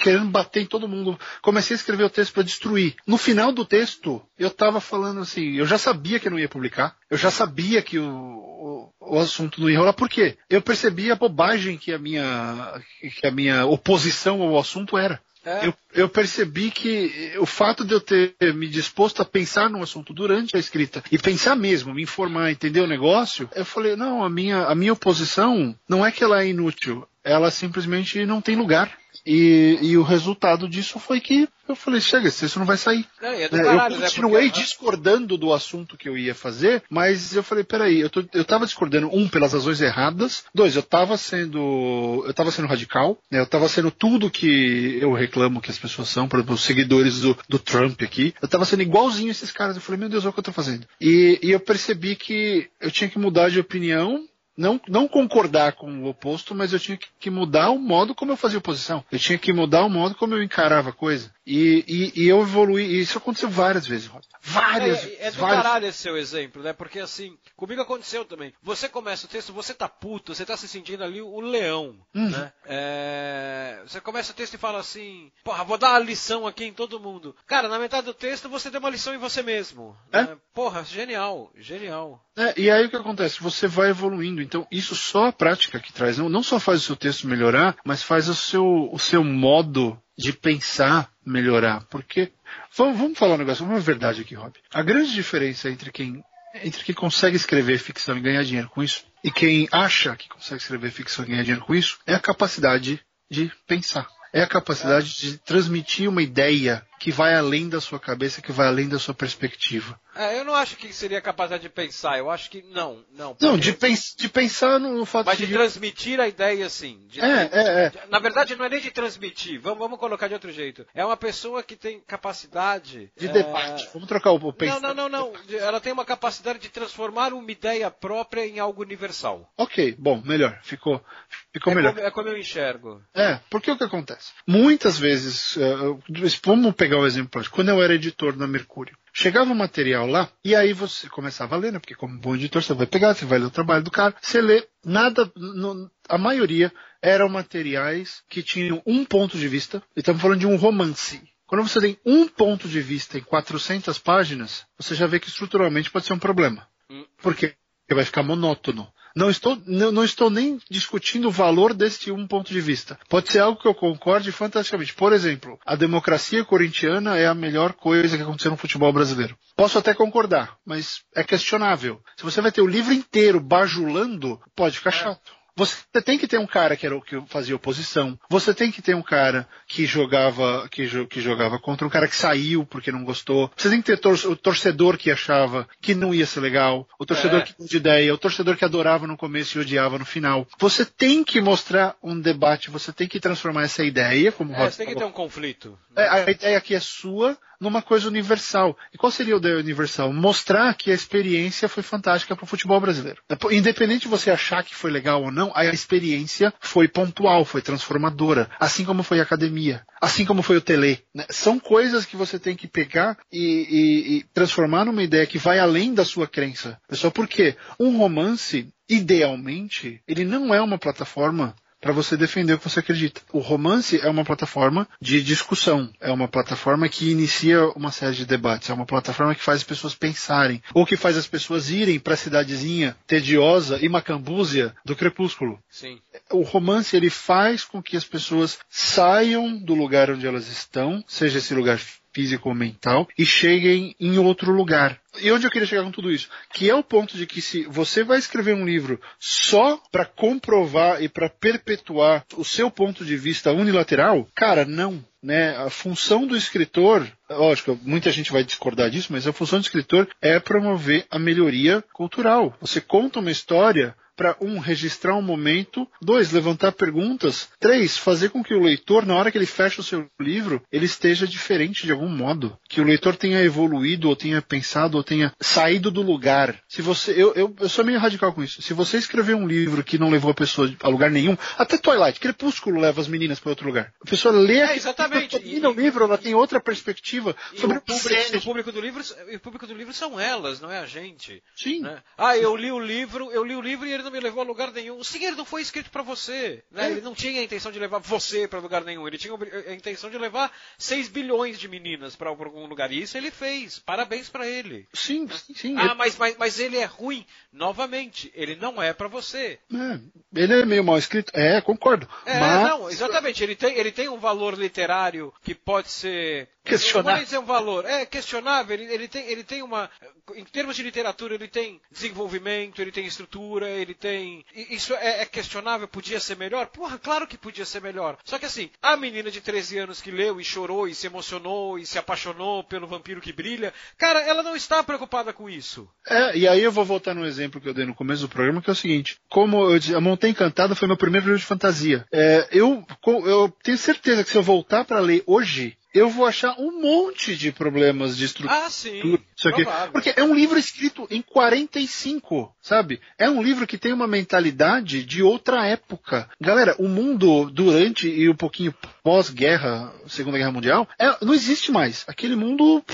querendo bater em todo mundo. Comecei a escrever o texto para destruir. No final do texto, eu tava falando assim, eu já sabia que não ia publicar, eu já sabia que o, o, o assunto não ia rolar, por quê? Eu percebi a bobagem que a minha, que a minha oposição ao assunto era. É. Eu, eu, percebi que o fato de eu ter me disposto a pensar no assunto durante a escrita e pensar mesmo, me informar, entender o negócio, eu falei, não, a minha, a minha oposição não é que ela é inútil, ela simplesmente não tem lugar. E, e o resultado disso foi que eu falei, chega, isso não vai sair. é, é caralho, eu né, continuei né? discordando do assunto que eu ia fazer, mas eu falei, peraí, eu, tô, eu tava discordando, um, pelas razões erradas, dois, eu tava sendo, eu tava sendo radical, né, eu tava sendo tudo que eu reclamo que as pessoas são, por exemplo, os seguidores do, do Trump aqui, eu tava sendo igualzinho esses caras, eu falei, meu Deus, olha o que eu tô fazendo. E, e eu percebi que eu tinha que mudar de opinião, não, não concordar com o oposto, mas eu tinha que mudar o modo como eu fazia oposição. Eu tinha que mudar o modo como eu encarava a coisa. E, e, e eu evoluí, e isso aconteceu várias vezes, Rob. Várias É, é do várias... caralho esse seu exemplo, né? Porque assim, comigo aconteceu também. Você começa o texto, você tá puto, você tá se sentindo ali o leão, uhum. né? É... Você começa o texto e fala assim, porra, vou dar uma lição aqui em todo mundo. Cara, na metade do texto você deu uma lição em você mesmo. É? Né? Porra, genial, genial. É, e aí o que acontece? Você vai evoluindo. Então, isso só a prática que traz. Não, não só faz o seu texto melhorar, mas faz o seu, o seu modo de pensar melhorar. Porque, vamos, vamos falar um negócio, uma verdade aqui, Rob. A grande diferença entre quem, entre quem consegue escrever ficção e ganhar dinheiro com isso, e quem acha que consegue escrever ficção e ganhar dinheiro com isso, é a capacidade de pensar. É a capacidade de transmitir uma ideia que vai além da sua cabeça, que vai além da sua perspectiva. É, eu não acho que seria capacidade de pensar, eu acho que não, não. Não, de, pens de pensar no, fato Mas de, de transmitir a ideia, sim. De, é, é, é. Na verdade, não é nem de transmitir, vamos, vamos colocar de outro jeito. É uma pessoa que tem capacidade... De é... debate, vamos trocar o, o pensamento. Não, não, não, não, ela tem uma capacidade de transformar uma ideia própria em algo universal. Ok, bom, melhor, ficou, ficou é melhor. Como, é como eu enxergo. É, porque o que acontece? Muitas vezes, uh, vamos pegar o exemplo prático, quando eu era editor na Mercúrio, Chegava o material lá, e aí você começava a ler, né? Porque como bom editor, você vai pegar, você vai ler o trabalho do cara, você lê, nada, no, a maioria eram materiais que tinham um ponto de vista, e estamos falando de um romance. Quando você tem um ponto de vista em 400 páginas, você já vê que estruturalmente pode ser um problema. Hum. Por quê? Porque vai ficar monótono. Não estou, não, não, estou nem discutindo o valor deste um ponto de vista. Pode ser algo que eu concorde fantasticamente. Por exemplo, a democracia corintiana é a melhor coisa que aconteceu no futebol brasileiro. Posso até concordar, mas é questionável. Se você vai ter o livro inteiro bajulando, pode ficar é. chato. Você tem que ter um cara que era o que fazia oposição. Você tem que ter um cara que jogava que, que jogava contra um cara que saiu porque não gostou. Você tem que ter tor o torcedor que achava que não ia ser legal, o torcedor é. que tinha de ideia, o torcedor que adorava no começo e odiava no final. Você tem que mostrar um debate, você tem que transformar essa ideia como é, Você tem que ter um conflito. É, a ideia aqui é sua, numa coisa universal. E qual seria o ideia universal? Mostrar que a experiência foi fantástica para o futebol brasileiro. Independente de você achar que foi legal ou não, a experiência foi pontual, foi transformadora. Assim como foi a academia, assim como foi o tele. Né? São coisas que você tem que pegar e, e, e transformar numa ideia que vai além da sua crença. Pessoal, por quê? Um romance, idealmente, ele não é uma plataforma para você defender o que você acredita. O romance é uma plataforma de discussão, é uma plataforma que inicia uma série de debates, é uma plataforma que faz as pessoas pensarem, ou que faz as pessoas irem para a cidadezinha tediosa e macambúzia do crepúsculo. Sim. O romance ele faz com que as pessoas saiam do lugar onde elas estão, seja esse lugar físico ou mental e cheguem em outro lugar. E onde eu queria chegar com tudo isso? Que é o ponto de que se você vai escrever um livro só para comprovar e para perpetuar o seu ponto de vista unilateral, cara, não. Né? A função do escritor, lógico, muita gente vai discordar disso, mas a função do escritor é promover a melhoria cultural. Você conta uma história para um registrar um momento, dois levantar perguntas, três fazer com que o leitor na hora que ele fecha o seu livro ele esteja diferente de algum modo, que o leitor tenha evoluído ou tenha pensado ou tenha saído do lugar. Se você, eu, eu, eu sou meio radical com isso. Se você escrever um livro que não levou a pessoa a lugar nenhum, até Twilight, Crepúsculo leva as meninas para outro lugar. A pessoa lê é, exatamente. E no livro ela tem outra perspectiva sobre o público, o público do livro, o público do livro são elas, não é a gente. Sim. Né? Ah, eu li o livro, eu li o livro e ele não me levou a lugar nenhum. Sim, ele não foi escrito para você. Né? É. Ele não tinha a intenção de levar você para lugar nenhum. Ele tinha a intenção de levar 6 bilhões de meninas para algum lugar. E isso ele fez. Parabéns para ele. Sim, sim. Ah, mas, mas, mas ele é ruim. Novamente, ele não é para você. É, ele é meio mal escrito. É, concordo. É, mas... não, exatamente. Ele tem, ele tem um valor literário que pode ser questionável. É um valor. É questionável. Ele, ele, tem, ele tem uma. Em termos de literatura, ele tem desenvolvimento, ele tem estrutura, ele tem. Isso é, é, questionável, podia ser melhor? Porra, claro que podia ser melhor. Só que assim, a menina de 13 anos que leu e chorou e se emocionou e se apaixonou pelo vampiro que brilha, cara, ela não está preocupada com isso. É, e aí eu vou voltar no exemplo que eu dei no começo do programa, que é o seguinte: como eu disse, A Montanha Encantada foi meu primeiro livro de fantasia. É, eu, eu tenho certeza que se eu voltar para ler hoje, eu vou achar um monte de problemas de estrutura. Ah, sim. Isso aqui. Porque é um livro escrito em 45, sabe? É um livro que tem uma mentalidade de outra época. Galera, o mundo durante e um pouquinho pós-guerra, Segunda Guerra Mundial, é, não existe mais. Aquele mundo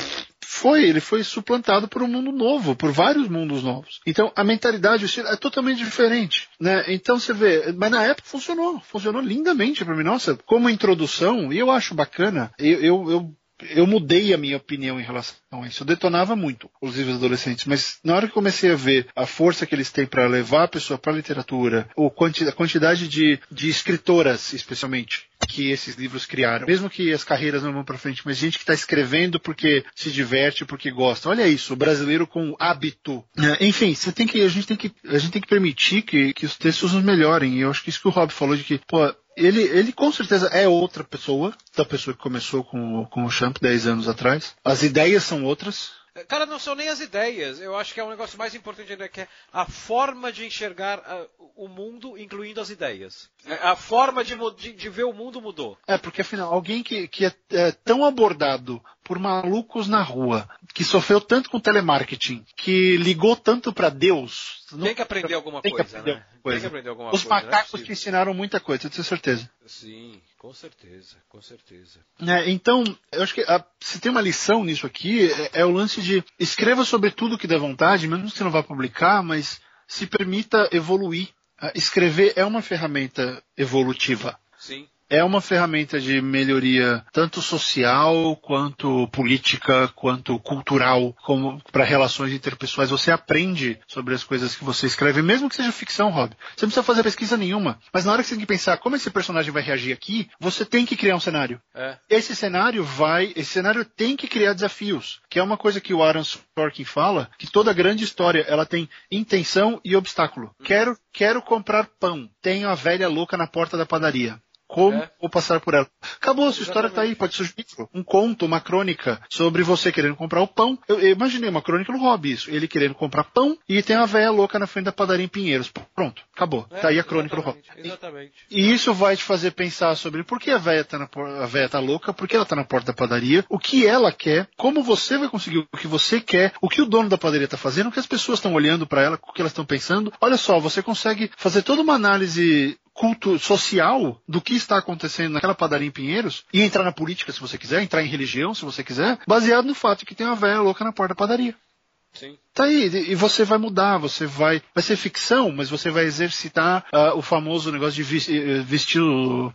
foi, ele foi suplantado por um mundo novo, por vários mundos novos. Então a mentalidade, é totalmente diferente, né? Então você vê, mas na época funcionou, funcionou lindamente para mim. Nossa, como introdução, e eu acho bacana. Eu, eu, eu eu mudei a minha opinião em relação a isso. Eu detonava muito os livros adolescentes, mas na hora que comecei a ver a força que eles têm para levar a pessoa para a literatura, ou a quantidade de, de escritoras, especialmente, que esses livros criaram. Mesmo que as carreiras não vão para frente, mas gente que está escrevendo porque se diverte, porque gosta. Olha isso, o brasileiro com hábito. É, enfim, você tem que, a gente tem que, a gente tem que permitir que, que os textos nos melhorem. E eu acho que isso que o Rob falou de que, pô, ele, ele com certeza é outra pessoa da pessoa que começou com, com o Champ 10 anos atrás. As ideias são outras. Cara, não são nem as ideias. Eu acho que é um negócio mais importante ainda, que é a forma de enxergar uh, o mundo, incluindo as ideias. É, a forma de, de, de, ver o mundo mudou. É, porque afinal, alguém que, que é, é, tão abordado por malucos na rua, que sofreu tanto com telemarketing, que ligou tanto para Deus. Tem que aprender alguma tem coisa, aprender né? Coisa. Tem que aprender alguma Os coisa. Os macacos é te ensinaram muita coisa, eu tenho certeza. Sim, com certeza, com certeza. É, então, eu acho que a, se tem uma lição nisso aqui, é, é o lance de escreva sobre tudo que der vontade, mesmo que você não vá publicar, mas se permita evoluir. Escrever é uma ferramenta evolutiva. Sim é uma ferramenta de melhoria tanto social quanto política quanto cultural como para relações interpessoais. Você aprende sobre as coisas que você escreve mesmo que seja ficção Rob. Você não precisa fazer pesquisa nenhuma. Mas na hora que você tem que pensar como esse personagem vai reagir aqui você tem que criar um cenário. É. esse cenário vai esse cenário tem que criar desafios que é uma coisa que o Aaron Sorkin fala que toda grande história ela tem intenção e obstáculo. Hum. quero quero comprar pão. Tenho a velha louca na porta da padaria como é. vou passar por ela? Acabou, sua história está aí, pode surgir um conto, uma crônica sobre você querendo comprar o pão. Eu, eu imaginei uma crônica no Hobby, isso. Ele querendo comprar pão e tem a véia louca na frente da padaria em Pinheiros. Pronto, acabou. É, tá aí a crônica do Hobby. Exatamente. E, isso vai te fazer pensar sobre por que a véia tá, na, a véia tá louca, por que ela tá na porta da padaria, o que ela quer, como você vai conseguir o que você quer, o que o dono da padaria tá fazendo, o que as pessoas estão olhando para ela, o que elas estão pensando. Olha só, você consegue fazer toda uma análise culto social do que está acontecendo naquela padaria em Pinheiros e entrar na política se você quiser, entrar em religião se você quiser, baseado no fato de que tem uma velha louca na porta da padaria. Sim. Tá aí, e você vai mudar, você vai. Vai ser ficção, mas você vai exercitar uh, o famoso negócio de eh, vestir,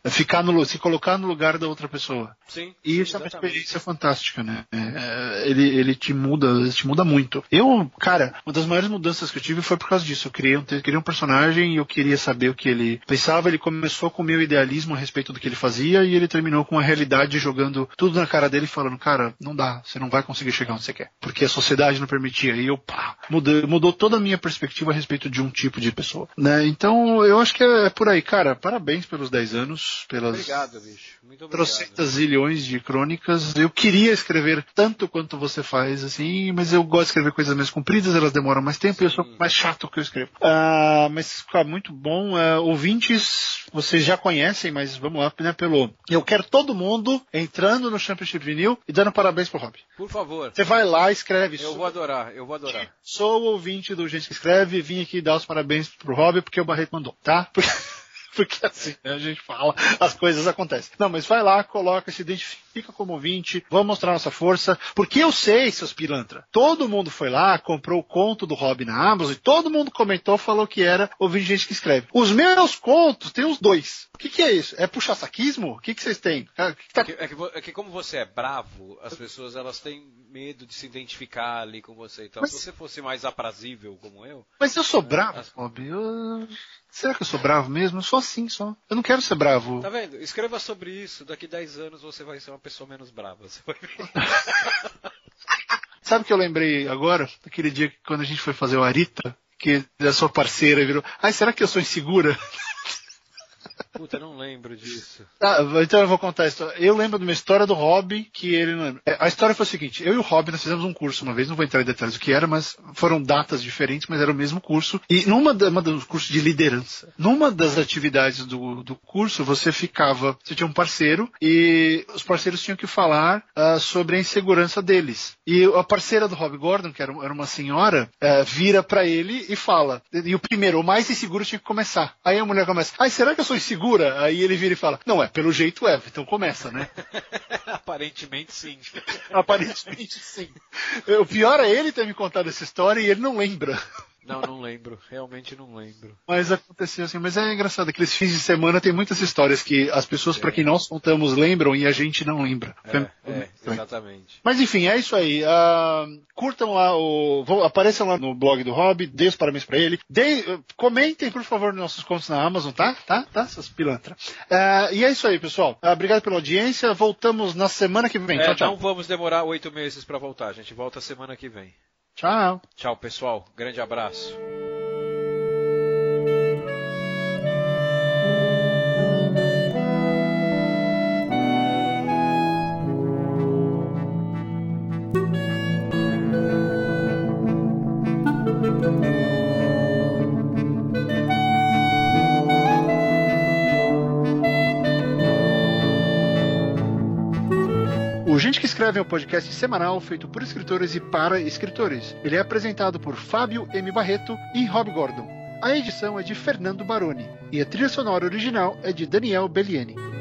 ficar no, se colocar no lugar da outra pessoa. Sim. E sim, isso é uma experiência fantástica, né? É, é, ele, ele te muda, ele te muda muito. Eu, cara, uma das maiores mudanças que eu tive foi por causa disso. Eu criei um, criei um personagem e eu queria saber o que ele pensava. Ele começou com o meu idealismo a respeito do que ele fazia e ele terminou com a realidade jogando tudo na cara dele falando, cara, não dá, você não vai conseguir chegar onde você quer. Porque a sociedade não permitia. E eu pá, mudou, mudou toda a minha perspectiva a respeito de um tipo de pessoa, né? Então, eu acho que é, por aí, cara, parabéns pelos 10 anos, pelas Obrigado, bicho. Muito obrigado. trocentas zilhões de crônicas. Eu queria escrever tanto quanto você faz, assim, mas eu gosto de escrever coisas mais compridas, elas demoram mais tempo e eu sou mais chato que eu escrevo. Ah, mas, cara, muito bom. Ah, ouvintes, vocês já conhecem, mas vamos lá, né, pelo... Eu quero todo mundo entrando no Championship Vinil e dando parabéns pro Rob. Por favor. Você vai lá, escreve. Eu vou adorar, eu vou adorar. Sou ouvinte do Gente que Escreve, vim aqui dar os parabéns pro Rob porque o Barreto mandou, tá? Porque, porque assim, a gente fala, as coisas acontecem. Não, mas vai lá, coloca, se identifica como ouvinte, vamos mostrar nossa força, porque eu sei, seus pilantra, todo mundo foi lá, comprou o conto do Rob na Amazon e todo mundo comentou, falou que era ouvinte de gente que escreve. Os meus contos tem os dois. O que, que é isso? É puxar saquismo? O que, que vocês têm? Ah, que tá- É que, é que é que como você é bravo, as pessoas elas têm medo de se identificar ali com você. Então, Mas- se você fosse mais aprazível como eu, Mas eu sou bravo, Rob. Eu- Será que eu sou bravo mesmo? Eu sou assim só. Eu não quero ser bravo. tá vendo? Escreva sobre isso. Daqui 10 anos você vai ser uma pessoa menos brava. Você vai ver. Sabe o que eu lembrei agora? Aquele dia que quando a gente foi fazer o Arita, que a sua parceira virou. Ai, será que eu sou insegura? Puta, não lembro disso. Ah, então eu vou contar a história. Eu lembro de uma história do Rob que ele não lembra. É, A história foi a seguinte: eu e o Rob nós fizemos um curso uma vez, não vou entrar em detalhes do que era, mas foram datas diferentes, mas era o mesmo curso. E numa uma dos cursos de liderança, numa das atividades do, do curso, você ficava, você tinha um parceiro e os parceiros tinham que falar ah, sobre a insegurança deles. E a parceira do Rob Gordon, que era, era uma senhora, ah, vira pra ele e fala. E o primeiro, o mais inseguro tinha que começar. Aí a mulher começa, ai, será que eu sou insegura? Aí ele vira e fala, não, é, pelo jeito é, então começa, né? Aparentemente sim. Aparentemente sim. O pior é ele ter me contado essa história e ele não lembra. Não, não lembro. Realmente não lembro. Mas aconteceu assim. Mas é engraçado, aqueles fins de semana tem muitas histórias que as pessoas para quem nós contamos lembram e a gente não lembra. É, é, exatamente. Mas enfim, é isso aí. Ah, curtam lá o. vão- apareçam lá no blog do Rob, dê os parabéns pra ele. Dê, eh, comentem, por favor, nos nossos contos na Amazon, tá? Tá? Tá? Seus pilantra. Ah, e é isso aí, pessoal. Ah, obrigado pela audiência. Voltamos na semana que vem. É, tchau, tchau. não vamos demorar oito meses pra voltar. A gente volta semana que vem. Tchau. Tchau, pessoal. Grande abraço. É um podcast semanal feito por escritores e para escritores. Ele é apresentado por Fábio M. Barreto e Rob Gordon. A edição é de Fernando Baroni e a trilha sonora original é de Daniel Bellieni.